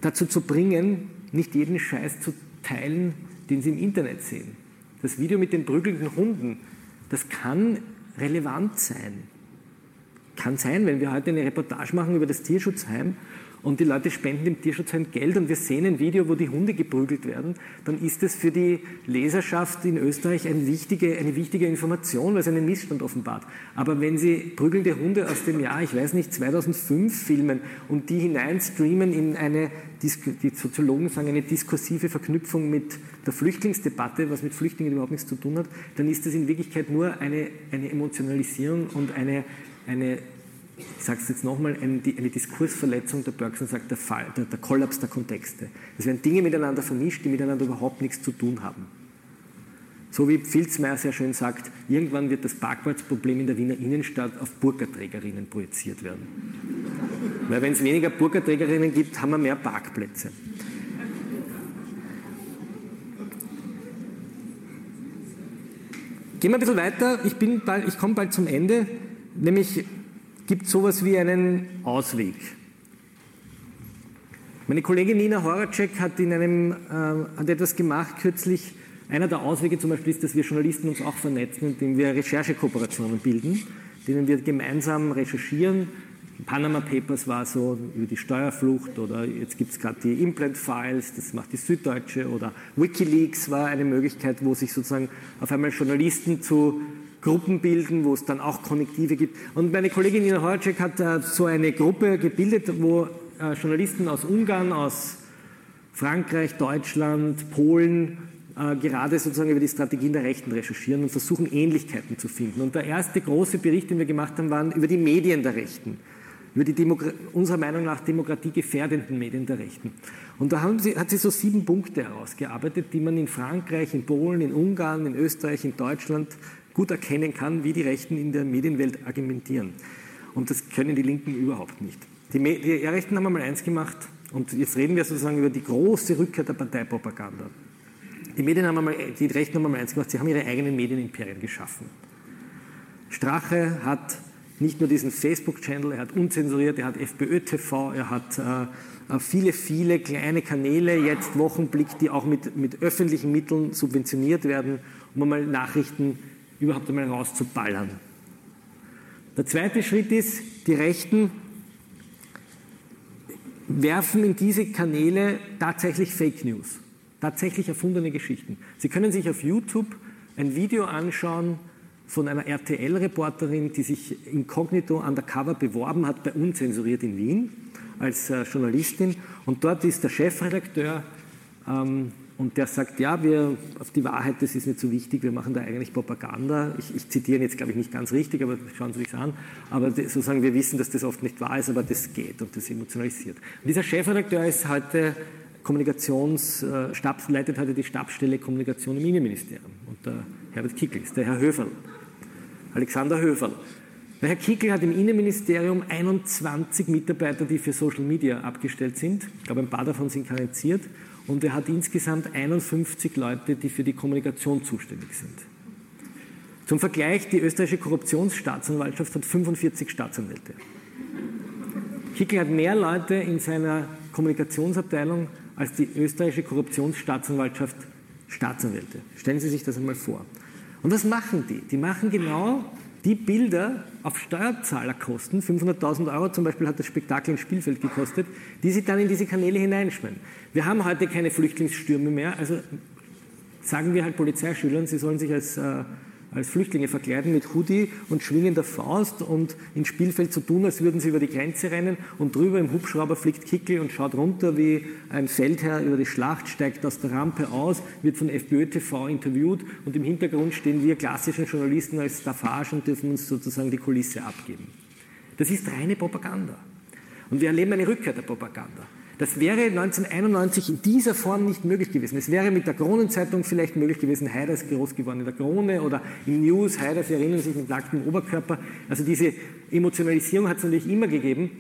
dazu zu bringen, nicht jeden Scheiß zu teilen, den sie im Internet sehen. Das Video mit den prügelnden Hunden, Das kann relevant sein. Kann sein, wenn wir heute eine Reportage machen über das Tierschutzheim und die Leute spenden dem Tierschutzheim Geld und wir sehen ein Video, wo die Hunde geprügelt werden, dann ist das für die Leserschaft in Österreich eine wichtige, eine wichtige Information, weil es einen Missstand offenbart. Aber wenn Sie prügelnde Hunde aus dem Jahr, ich weiß nicht, 2005 filmen und die hineinstreamen in eine, die Soziologen sagen, eine diskursive Verknüpfung mit der Flüchtlingsdebatte, was mit Flüchtlingen überhaupt nichts zu tun hat, dann ist das in Wirklichkeit nur eine, eine Emotionalisierung und eine, eine ich sage es jetzt nochmal, eine, eine, Diskursverletzung der Bergson sagt, der, Fall, der, der Kollaps der Kontexte. Es werden Dinge miteinander vermischt, die miteinander überhaupt nichts zu tun haben. So wie Filzmeier sehr schön sagt, irgendwann wird das Parkplatzproblem in der Wiener Innenstadt auf Burgerträgerinnen projiziert werden. Weil wenn es weniger Burgerträgerinnen gibt, haben wir mehr Parkplätze. Gehen wir ein bisschen weiter. Ich, ich komme bald zum Ende. Nämlich gibt sowas wie einen Ausweg. Meine Kollegin Nina Horacek hat, in einem, äh, hat etwas gemacht kürzlich. Einer der Auswege zum Beispiel ist, dass wir Journalisten uns auch vernetzen, indem wir Recherchekooperationen bilden, denen wir gemeinsam recherchieren. Panama Papers war so über die Steuerflucht oder jetzt gibt es gerade die Implant Files, das macht die Süddeutsche oder Wikileaks war eine Möglichkeit, wo sich sozusagen auf einmal Journalisten zu Gruppen bilden, wo es dann auch Konnektive gibt. Und meine Kollegin Nina Horacek hat äh, so eine Gruppe gebildet, wo äh, Journalisten aus Ungarn, aus Frankreich, Deutschland, Polen äh, gerade sozusagen über die Strategien der Rechten recherchieren und versuchen Ähnlichkeiten zu finden. Und der erste große Bericht, den wir gemacht haben, waren über die Medien der Rechten über die Demo unserer Meinung nach demokratiegefährdenden Medien der Rechten. Und da sie, hat sie so sieben Punkte herausgearbeitet, die man in Frankreich, in Polen, in Ungarn, in Österreich, in Deutschland gut erkennen kann, wie die Rechten in der Medienwelt argumentieren. Und das können die Linken überhaupt nicht. Die, die Rechten haben einmal eins gemacht, und jetzt reden wir sozusagen über die große Rückkehr der Parteipropaganda. Die, Medien haben einmal, die Rechten haben einmal eins gemacht, sie haben ihre eigenen Medienimperien geschaffen. Strache hat nicht nur diesen Facebook-Channel, er hat unzensuriert, er hat FPÖ-TV, er hat äh, viele, viele kleine Kanäle, jetzt Wochenblick, die auch mit, mit öffentlichen Mitteln subventioniert werden, um einmal Nachrichten überhaupt einmal rauszuballern. Der zweite Schritt ist, die Rechten werfen in diese Kanäle tatsächlich Fake News, tatsächlich erfundene Geschichten. Sie können sich auf YouTube ein Video anschauen von einer RTL-Reporterin, die sich inkognito undercover beworben hat bei Unzensuriert in Wien als äh, Journalistin. Und dort ist der Chefredakteur ähm, und der sagt, ja, wir, auf die Wahrheit, das ist nicht so wichtig, wir machen da eigentlich Propaganda. Ich, ich zitiere jetzt, glaube ich, nicht ganz richtig, aber schauen Sie sich an. Aber sozusagen, wir wissen, dass das oft nicht wahr ist, aber das geht und das emotionalisiert. Und dieser Chefredakteur ist heute Kommunikations, äh, leitet heute die Stabsstelle Kommunikation im Innenministerium. Und der Herbert Kickl ist der Herr Höferl, Alexander Höferl. Der Herr Kickl hat im Innenministerium 21 Mitarbeiter, die für Social Media abgestellt sind. Ich glaube, ein paar davon sind karenziert und er hat insgesamt 51 Leute, die für die Kommunikation zuständig sind. Zum Vergleich, die österreichische Korruptionsstaatsanwaltschaft hat 45 Staatsanwälte. Kickel hat mehr Leute in seiner Kommunikationsabteilung als die österreichische Korruptionsstaatsanwaltschaft Staatsanwälte. Stellen Sie sich das einmal vor. Und was machen die? Die machen genau die Bilder auf Steuerzahlerkosten, 500.000 Euro zum Beispiel hat das Spektakel im Spielfeld gekostet, die sie dann in diese Kanäle hineinschmeien. Wir haben heute keine Flüchtlingsstürme mehr, also sagen wir halt Polizeischülern, sie sollen sich als äh, als Flüchtlinge verkleiden mit Hoodie und schwingender Faust und ins Spielfeld zu so tun, als würden sie über die Grenze rennen und drüber im Hubschrauber fliegt Kickel und schaut runter, wie ein Feldherr über die Schlacht steigt aus der Rampe aus, wird von FPÖ TV interviewt und im Hintergrund stehen wir klassischen Journalisten als Staffage und dürfen uns sozusagen die Kulisse abgeben. Das ist reine Propaganda. Und wir erleben eine Rückkehr der Propaganda. Das wäre 1991 in dieser Form nicht möglich gewesen. Es wäre mit der Kronenzeitung vielleicht möglich gewesen, Haider ist groß geworden in der Krone oder im News, Haider, Sie erinnern sich mit nacktem Oberkörper. Also diese Emotionalisierung hat es natürlich immer gegeben.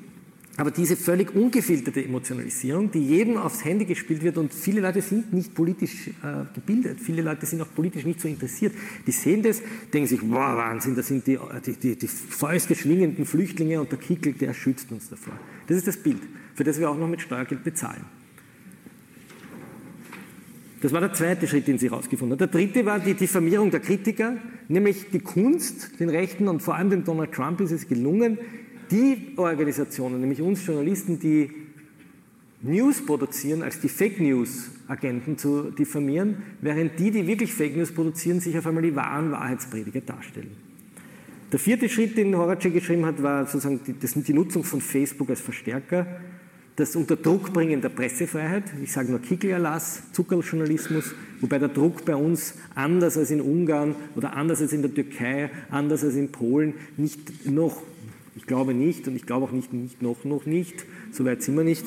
Aber diese völlig ungefilterte Emotionalisierung, die jedem aufs Handy gespielt wird und viele Leute sind nicht politisch äh, gebildet, viele Leute sind auch politisch nicht so interessiert, die sehen das, denken sich, wow, Wahnsinn, das sind die, die, die, die Fäuste schwingenden Flüchtlinge und der Kickel, der schützt uns davor. Das ist das Bild für das wir auch noch mit Steuergeld bezahlen. Das war der zweite Schritt, den sie herausgefunden hat. Der dritte war die Diffamierung der Kritiker, nämlich die Kunst, den Rechten und vor allem dem Donald Trump ist es gelungen, die Organisationen, nämlich uns Journalisten, die News produzieren, als die Fake News Agenten zu diffamieren, während die, die wirklich Fake News produzieren, sich auf einmal die wahren Wahrheitsprediger darstellen. Der vierte Schritt, den Horacek geschrieben hat, war sozusagen die, das, die Nutzung von Facebook als Verstärker, das Unterdruckbringen der Pressefreiheit, ich sage nur Kickelerlass, Zuckerjournalismus, wobei der Druck bei uns anders als in Ungarn oder anders als in der Türkei, anders als in Polen nicht noch, ich glaube nicht und ich glaube auch nicht, nicht noch, noch nicht, so weit sind wir nicht,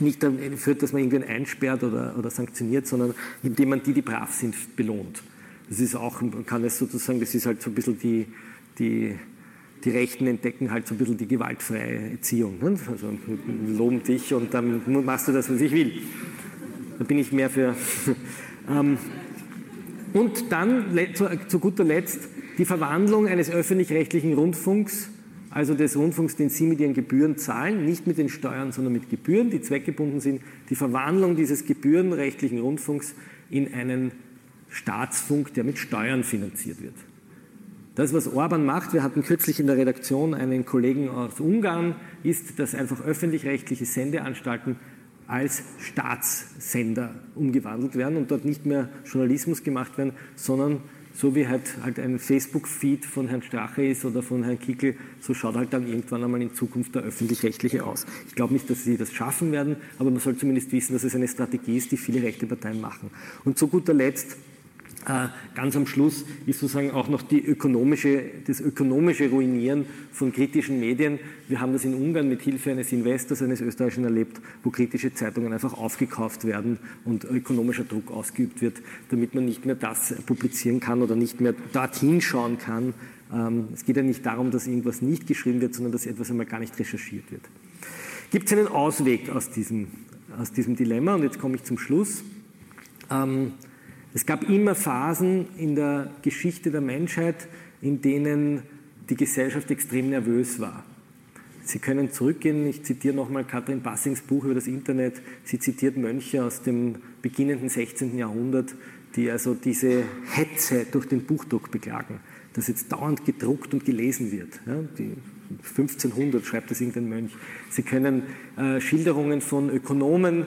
nicht führt, dass man irgendwen einsperrt oder, oder sanktioniert, sondern indem man die, die brav sind, belohnt. Das ist auch, man kann es sozusagen, das ist halt so ein bisschen die, die, die Rechten entdecken halt so ein bisschen die gewaltfreie Erziehung. Ne? Also loben dich und dann machst du das, was ich will. Da bin ich mehr für. (laughs) Ähm, und dann zu guter Letzt die Verwandlung eines öffentlich-rechtlichen Rundfunks, also des Rundfunks, den Sie mit Ihren Gebühren zahlen, nicht mit den Steuern, sondern mit Gebühren, die zweckgebunden sind, die Verwandlung dieses gebührenrechtlichen Rundfunks in einen Staatsfunk, der mit Steuern finanziert wird. Das, was Orban macht, wir hatten kürzlich in der Redaktion einen Kollegen aus Ungarn, ist, dass einfach öffentlich-rechtliche Sendeanstalten als Staatssender umgewandelt werden und dort nicht mehr Journalismus gemacht werden, sondern so wie halt, halt ein Facebook-Feed von Herrn Strache ist oder von Herrn Kickel, so schaut halt dann irgendwann einmal in Zukunft der öffentlich-rechtliche aus. Ich glaube nicht, dass sie das schaffen werden, aber man soll zumindest wissen, dass es eine Strategie ist, die viele rechte Parteien machen. Und zu guter Letzt ganz am Schluss ist sozusagen auch noch die ökonomische, das ökonomische Ruinieren von kritischen Medien. Wir haben das in Ungarn mit Hilfe eines Investors, eines Österreichischen erlebt, wo kritische Zeitungen einfach aufgekauft werden und ökonomischer Druck ausgeübt wird, damit man nicht mehr das publizieren kann oder nicht mehr dorthin schauen kann. Ähm, es geht ja nicht darum, dass irgendwas nicht geschrieben wird, sondern dass etwas einmal gar nicht recherchiert wird. Gibt es einen Ausweg aus diesem, aus diesem Dilemma? Und jetzt komme ich zum Schluss. Ähm, es gab immer Phasen in der Geschichte der Menschheit, in denen die Gesellschaft extrem nervös war. Sie können zurückgehen, ich zitiere nochmal Katrin Bassings Buch über das Internet. Sie zitiert Mönche aus dem beginnenden 16. Jahrhundert, die also diese Hetze durch den Buchdruck beklagen, dass jetzt dauernd gedruckt und gelesen wird. Ja, die 1500 schreibt das irgendein Mönch. Sie können äh, Schilderungen von Ökonomen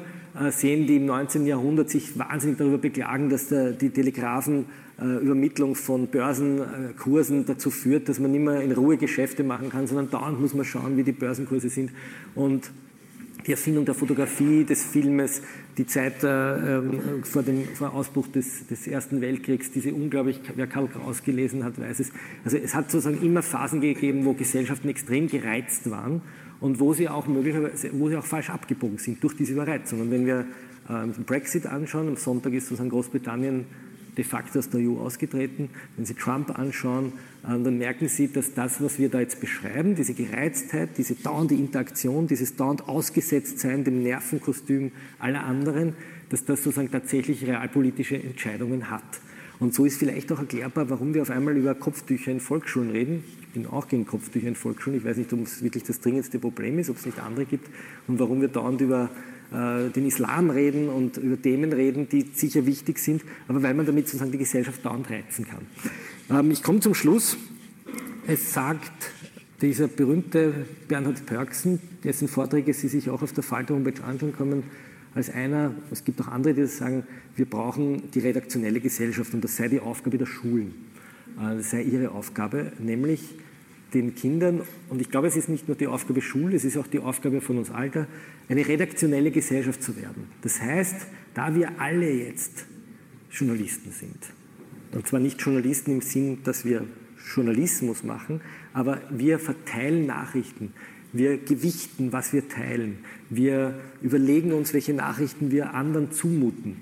sehen, die im 19. Jahrhundert sich wahnsinnig darüber beklagen, dass der, die Telegrafenübermittlung von Börsenkursen dazu führt, dass man nicht mehr in Ruhe Geschäfte machen kann, sondern dauernd muss man schauen, wie die Börsenkurse sind. Und die Erfindung der Fotografie, des Filmes, die Zeit äh, ähm, vor dem vor Ausbruch des, des, Ersten Weltkriegs, diese unglaublich, wer Karl Kraus gelesen hat, weiß es. Also es hat sozusagen immer Phasen gegeben, wo Gesellschaften extrem gereizt waren und wo sie auch möglicherweise, wo sie auch falsch abgebogen sind durch diese Überreizung. Und wenn wir äh, den Brexit anschauen, am Sonntag ist sozusagen Großbritannien de facto aus der EU ausgetreten. Wenn Sie Trump anschauen, äh, dann merken Sie, dass das, was wir da jetzt beschreiben, diese Gereiztheit, diese dauernde Interaktion, dieses dauernd Ausgesetztsein dem Nervenkostüm aller anderen, dass das sozusagen tatsächlich realpolitische Entscheidungen hat. Und so ist vielleicht auch erklärbar, warum wir auf einmal über Kopftücher in Volksschulen reden. Ich bin auch gegen Kopftücher in Volksschulen. Ich weiß nicht, ob es wirklich das dringendste Problem ist, ob es nicht andere gibt. Und warum wir dauernd über äh, den Islam reden und über Themen reden, die sicher wichtig sind, aber weil man damit sozusagen die Gesellschaft dauernd reizen kann. Ähm, ich komme zum Schluss. Es sagt dieser berühmte Bernhard Pörksen, dessen Vorträge Sie sich auch auf der Falter-Homepage anschauen können, als einer, es gibt auch andere, die sagen, wir brauchen die redaktionelle Gesellschaft und das sei die Aufgabe der Schulen. Äh, das sei ihre Aufgabe, nämlich den Kindern, und ich glaube, es ist nicht nur die Aufgabe Schule, es ist auch die Aufgabe von uns Alter, eine redaktionelle Gesellschaft zu werden. Das heißt, da wir alle jetzt Journalisten sind, und zwar nicht Journalisten im Sinn, dass wir Journalismus machen, aber wir verteilen Nachrichten, wir gewichten, was wir teilen. Wir überlegen uns, welche Nachrichten wir anderen zumuten.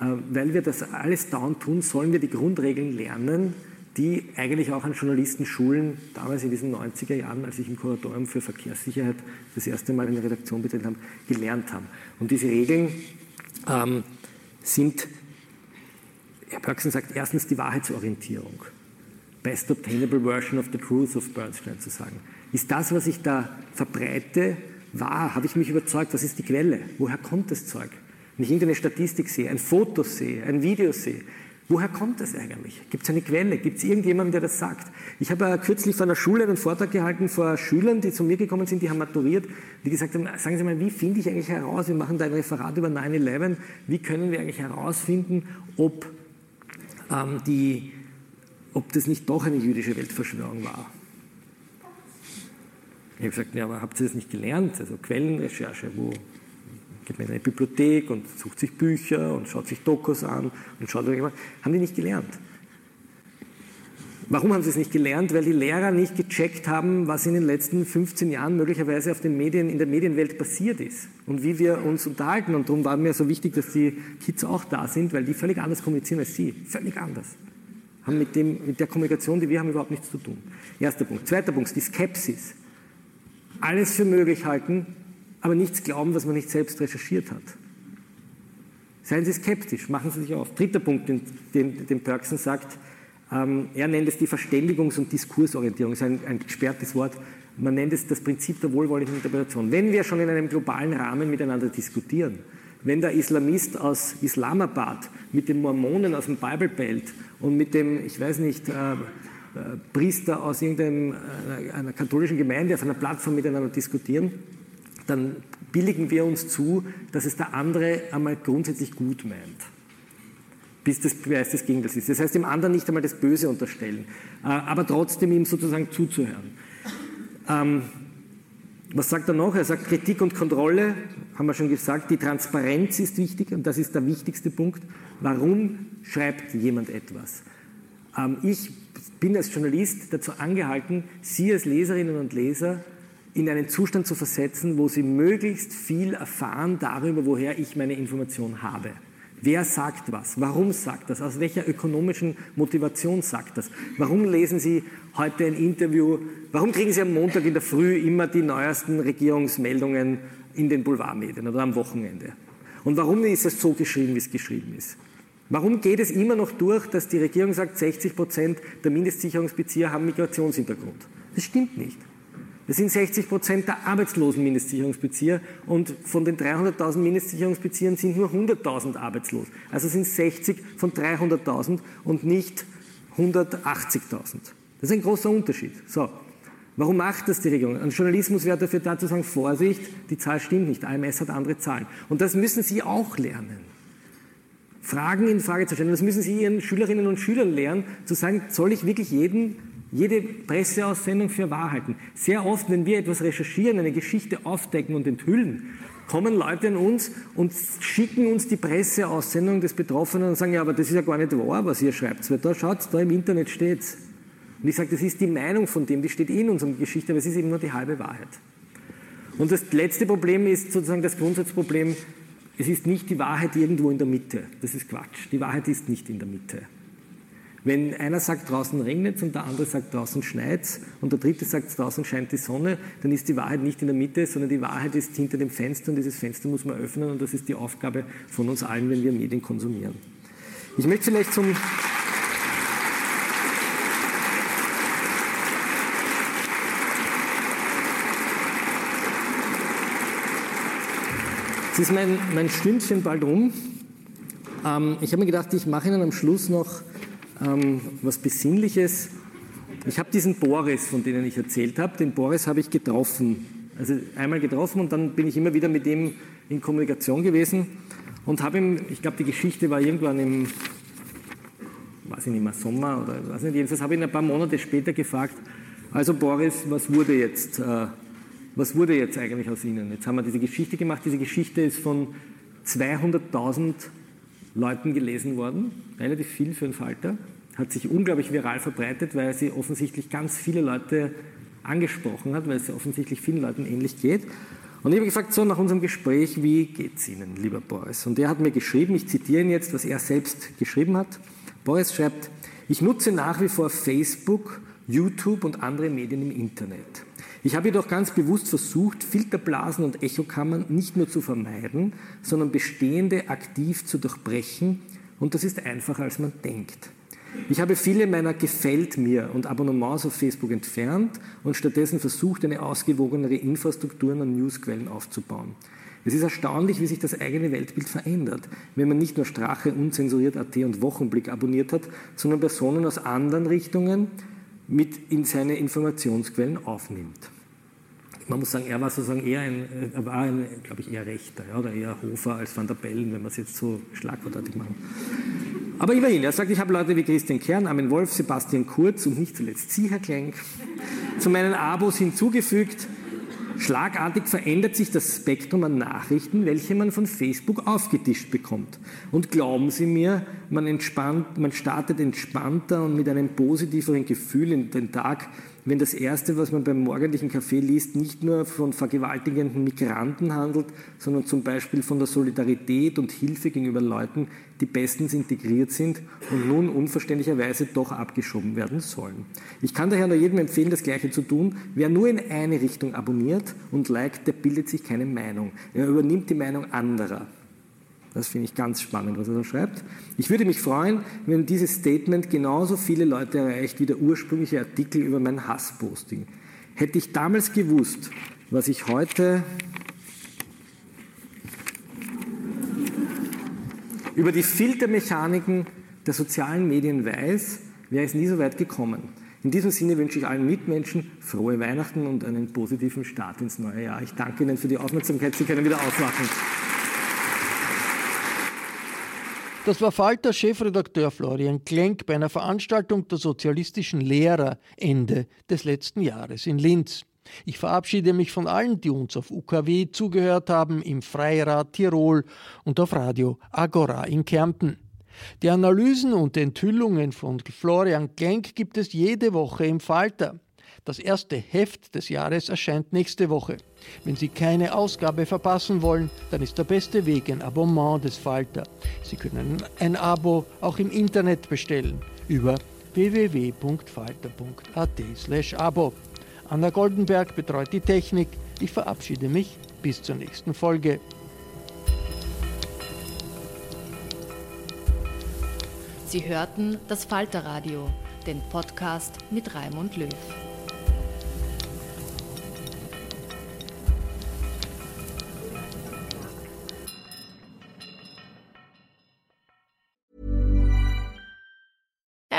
Äh, weil wir das alles dauernd tun, sollen wir die Grundregeln lernen, die eigentlich auch an Journalistenschulen damals in diesen 90er Jahren, als ich im Kuratorium für Verkehrssicherheit das erste Mal in der Redaktion betreten habe, gelernt haben. Und diese Regeln ähm, sind, Herr Pörksen sagt, erstens die Wahrheitsorientierung. Best obtainable version of the truth of Bernstein zu sagen. Ist das, was ich da verbreite, wahr? Habe ich mich überzeugt? Was ist die Quelle? Woher kommt das Zeug? wenn ich irgendeine Statistik sehe, ein Foto sehe, ein Video sehe, woher kommt das eigentlich? Gibt es eine Quelle? Gibt es irgendjemanden, der das sagt? Ich habe kürzlich vor einer Schule einen Vortrag gehalten vor Schülern, die zu mir gekommen sind, die haben maturiert, die gesagt haben, sagen Sie mal, wie finde ich eigentlich heraus, wir machen da ein Referat über 9-11, wie können wir eigentlich herausfinden, ob, ähm, die, ob das nicht doch eine jüdische Weltverschwörung war? Ich habe gesagt, ja, aber habt ihr das nicht gelernt? Also Quellenrecherche, wo geht man in eine Bibliothek und sucht sich Bücher und schaut sich Dokus an und schaut, haben die nicht gelernt. Warum haben sie es nicht gelernt? Weil die Lehrer nicht gecheckt haben, was in den letzten 15 Jahren möglicherweise auf den Medien, in der Medienwelt passiert ist und wie wir uns unterhalten. Und darum war mir so wichtig, dass die Kids auch da sind, weil die völlig anders kommunizieren als sie. Völlig anders. Haben mit, dem, mit der Kommunikation, die wir haben, überhaupt nichts zu tun. Erster Punkt. Zweiter Punkt, die Skepsis alles für möglich halten, aber nichts glauben, was man nicht selbst recherchiert hat. Seien Sie skeptisch, machen Sie sich auf. Dritter Punkt, den, den, den Perksen sagt, ähm, er nennt es die Verständigungs- und Diskursorientierung, das ist ein, ein gesperrtes Wort. Man nennt es das Prinzip der wohlwollenden Interpretation. Wenn wir schon in einem globalen Rahmen miteinander diskutieren, wenn der Islamist aus Islamabad mit den Mormonen aus dem Bible Belt und mit dem, ich weiß nicht, äh, Priester aus irgendeiner äh, katholischen Gemeinde auf einer Plattform miteinander diskutieren, dann billigen wir uns zu, dass es der andere einmal grundsätzlich gut meint. Bis das Beweis des Gegenteils ist. Das heißt, dem anderen nicht einmal das Böse unterstellen, äh, aber trotzdem ihm sozusagen zuzuhören. Ähm, was sagt er noch? Er sagt, Kritik und Kontrolle, haben wir schon gesagt, die Transparenz ist wichtig und das ist der wichtigste Punkt. Warum schreibt jemand etwas? Ähm, ich bin als Journalist dazu angehalten, Sie als Leserinnen und Leser in einen Zustand zu versetzen, wo Sie möglichst viel erfahren darüber, woher ich meine Information habe. Wer sagt was? Warum sagt das? Aus welcher ökonomischen Motivation sagt das? Warum lesen Sie heute ein Interview? Warum kriegen Sie am Montag in der Früh immer die neuesten Regierungsmeldungen in den Boulevardmedien oder am Wochenende? Und warum ist es so geschrieben, wie es geschrieben ist? Warum geht es immer noch durch, dass die Regierung sagt, 60 Prozent der Mindestsicherungsbezieher haben Migrationshintergrund? Das stimmt nicht. Das sind 60 Prozent der arbeitslosen Mindestsicherungsbezieher und von den 300.000 Mindestsicherungsbeziehern sind nur 100.000 arbeitslos. Also sind 60 von 300.000 und nicht 180.000. Das ist ein großer Unterschied. So. Warum macht das die Regierung? Ein Journalismus wäre dafür da zu sagen, Vorsicht, die Zahl stimmt nicht, AMS hat andere Zahlen. Und das müssen Sie auch lernen. Fragen in Frage zu stellen. Das müssen Sie Ihren Schülerinnen und Schülern lernen, zu sagen, soll ich wirklich jeden, jede Presseaussendung für wahr halten? Sehr oft, wenn wir etwas recherchieren, eine Geschichte aufdecken und enthüllen, kommen Leute an uns und schicken uns die Presseaussendung des Betroffenen und sagen, ja, aber das ist ja gar nicht wahr, was ihr schreibt, weil da schaut, da im Internet steht's. Und ich sage, das ist die Meinung von dem, die steht in unserer Geschichte, aber es ist eben nur die halbe Wahrheit. Und das letzte Problem ist sozusagen das Grundsatzproblem, es ist nicht die Wahrheit irgendwo in der Mitte. Das ist Quatsch. Die Wahrheit ist nicht in der Mitte. Wenn einer sagt, draußen regnet und der andere sagt, draußen schneit und der dritte sagt, draußen scheint die Sonne, dann ist die Wahrheit nicht in der Mitte, sondern die Wahrheit ist hinter dem Fenster und dieses Fenster muss man öffnen und das ist die Aufgabe von uns allen, wenn wir Medien konsumieren. Ich möchte vielleicht zum Jetzt ist mein, mein Stündchen bald um. Ähm, ich habe mir gedacht, ich mache Ihnen am Schluss noch ähm, was Besinnliches. Ich habe diesen Boris, von dem ich erzählt habe, den Boris habe ich getroffen. Also einmal getroffen und dann bin ich immer wieder mit ihm in Kommunikation gewesen und habe ihm, ich glaube, die Geschichte war irgendwann im, weiß ich nicht mehr, Sommer oder weiß nicht, jedenfalls habe ich ihn ein paar Monate später gefragt, also Boris, was wurde jetzt? Äh, was wurde jetzt eigentlich aus Ihnen? Jetzt haben wir diese Geschichte gemacht. Diese Geschichte ist von 200.000 Leuten gelesen worden, relativ viel für einen Falter, hat sich unglaublich viral verbreitet, weil sie offensichtlich ganz viele Leute angesprochen hat, weil es offensichtlich vielen Leuten ähnlich geht. Und ich habe gefragt, so nach unserem Gespräch, wie geht es Ihnen, lieber Boris? Und er hat mir geschrieben, ich zitiere ihn jetzt, was er selbst geschrieben hat. Boris schreibt, ich nutze nach wie vor Facebook, YouTube und andere Medien im Internet. Ich habe jedoch ganz bewusst versucht, Filterblasen und Echokammern nicht nur zu vermeiden, sondern bestehende aktiv zu durchbrechen und das ist einfacher, als man denkt. Ich habe viele meiner Gefällt mir und Abonnements auf Facebook entfernt und stattdessen versucht, eine ausgewogenere Infrastruktur an Newsquellen aufzubauen. Es ist erstaunlich, wie sich das eigene Weltbild verändert, wenn man nicht nur Strache, Unzensuriert, AT und Wochenblick abonniert hat, sondern Personen aus anderen Richtungen mit in seine Informationsquellen aufnimmt. Man muss sagen, er war sozusagen eher ein, er war ein, glaube ich, eher Rechter ja, oder eher Hofer als Van der Bellen, wenn wir es jetzt so schlagwortartig machen. Aber immerhin, er sagt, ich habe Leute wie Christian Kern, Armin Wolf, Sebastian Kurz und nicht zuletzt Sie, Herr Klenk, zu meinen Abos hinzugefügt. Schlagartig verändert sich das Spektrum an Nachrichten, welche man von Facebook aufgetischt bekommt. Und glauben Sie mir, man, entspannt, man startet entspannter und mit einem positiveren Gefühl in den Tag, wenn das Erste, was man beim morgendlichen Kaffee liest, nicht nur von vergewaltigenden Migranten handelt, sondern zum Beispiel von der Solidarität und Hilfe gegenüber Leuten, die bestens integriert sind und nun unverständlicherweise doch abgeschoben werden sollen. Ich kann daher nur jedem empfehlen, das Gleiche zu tun. Wer nur in eine Richtung abonniert und liked, der bildet sich keine Meinung. Er übernimmt die Meinung anderer. Das finde ich ganz spannend, was er da schreibt. Ich würde mich freuen, wenn dieses Statement genauso viele Leute erreicht wie der ursprüngliche Artikel über mein Hassposting. Hätte ich damals gewusst, was ich heute über die Filtermechaniken der sozialen Medien weiß, wäre es nie so weit gekommen. In diesem Sinne wünsche ich allen Mitmenschen frohe Weihnachten und einen positiven Start ins neue Jahr. Ich danke Ihnen für die Aufmerksamkeit. Sie können wieder aufwachen. Das war Falter Chefredakteur Florian Klenk bei einer Veranstaltung der sozialistischen Lehrer Ende des letzten Jahres in Linz. Ich verabschiede mich von allen, die uns auf UKW zugehört haben, im Freirad Tirol und auf Radio Agora in Kärnten. Die Analysen und Enthüllungen von Florian Klenk gibt es jede Woche im Falter. Das erste Heft des Jahres erscheint nächste Woche. Wenn Sie keine Ausgabe verpassen wollen, dann ist der beste Weg ein Abonnement des Falter. Sie können ein Abo auch im Internet bestellen über www.falter.at/abo. Anna Goldenberg betreut die Technik. Ich verabschiede mich bis zur nächsten Folge. Sie hörten das Falterradio, den Podcast mit Raimund Löw.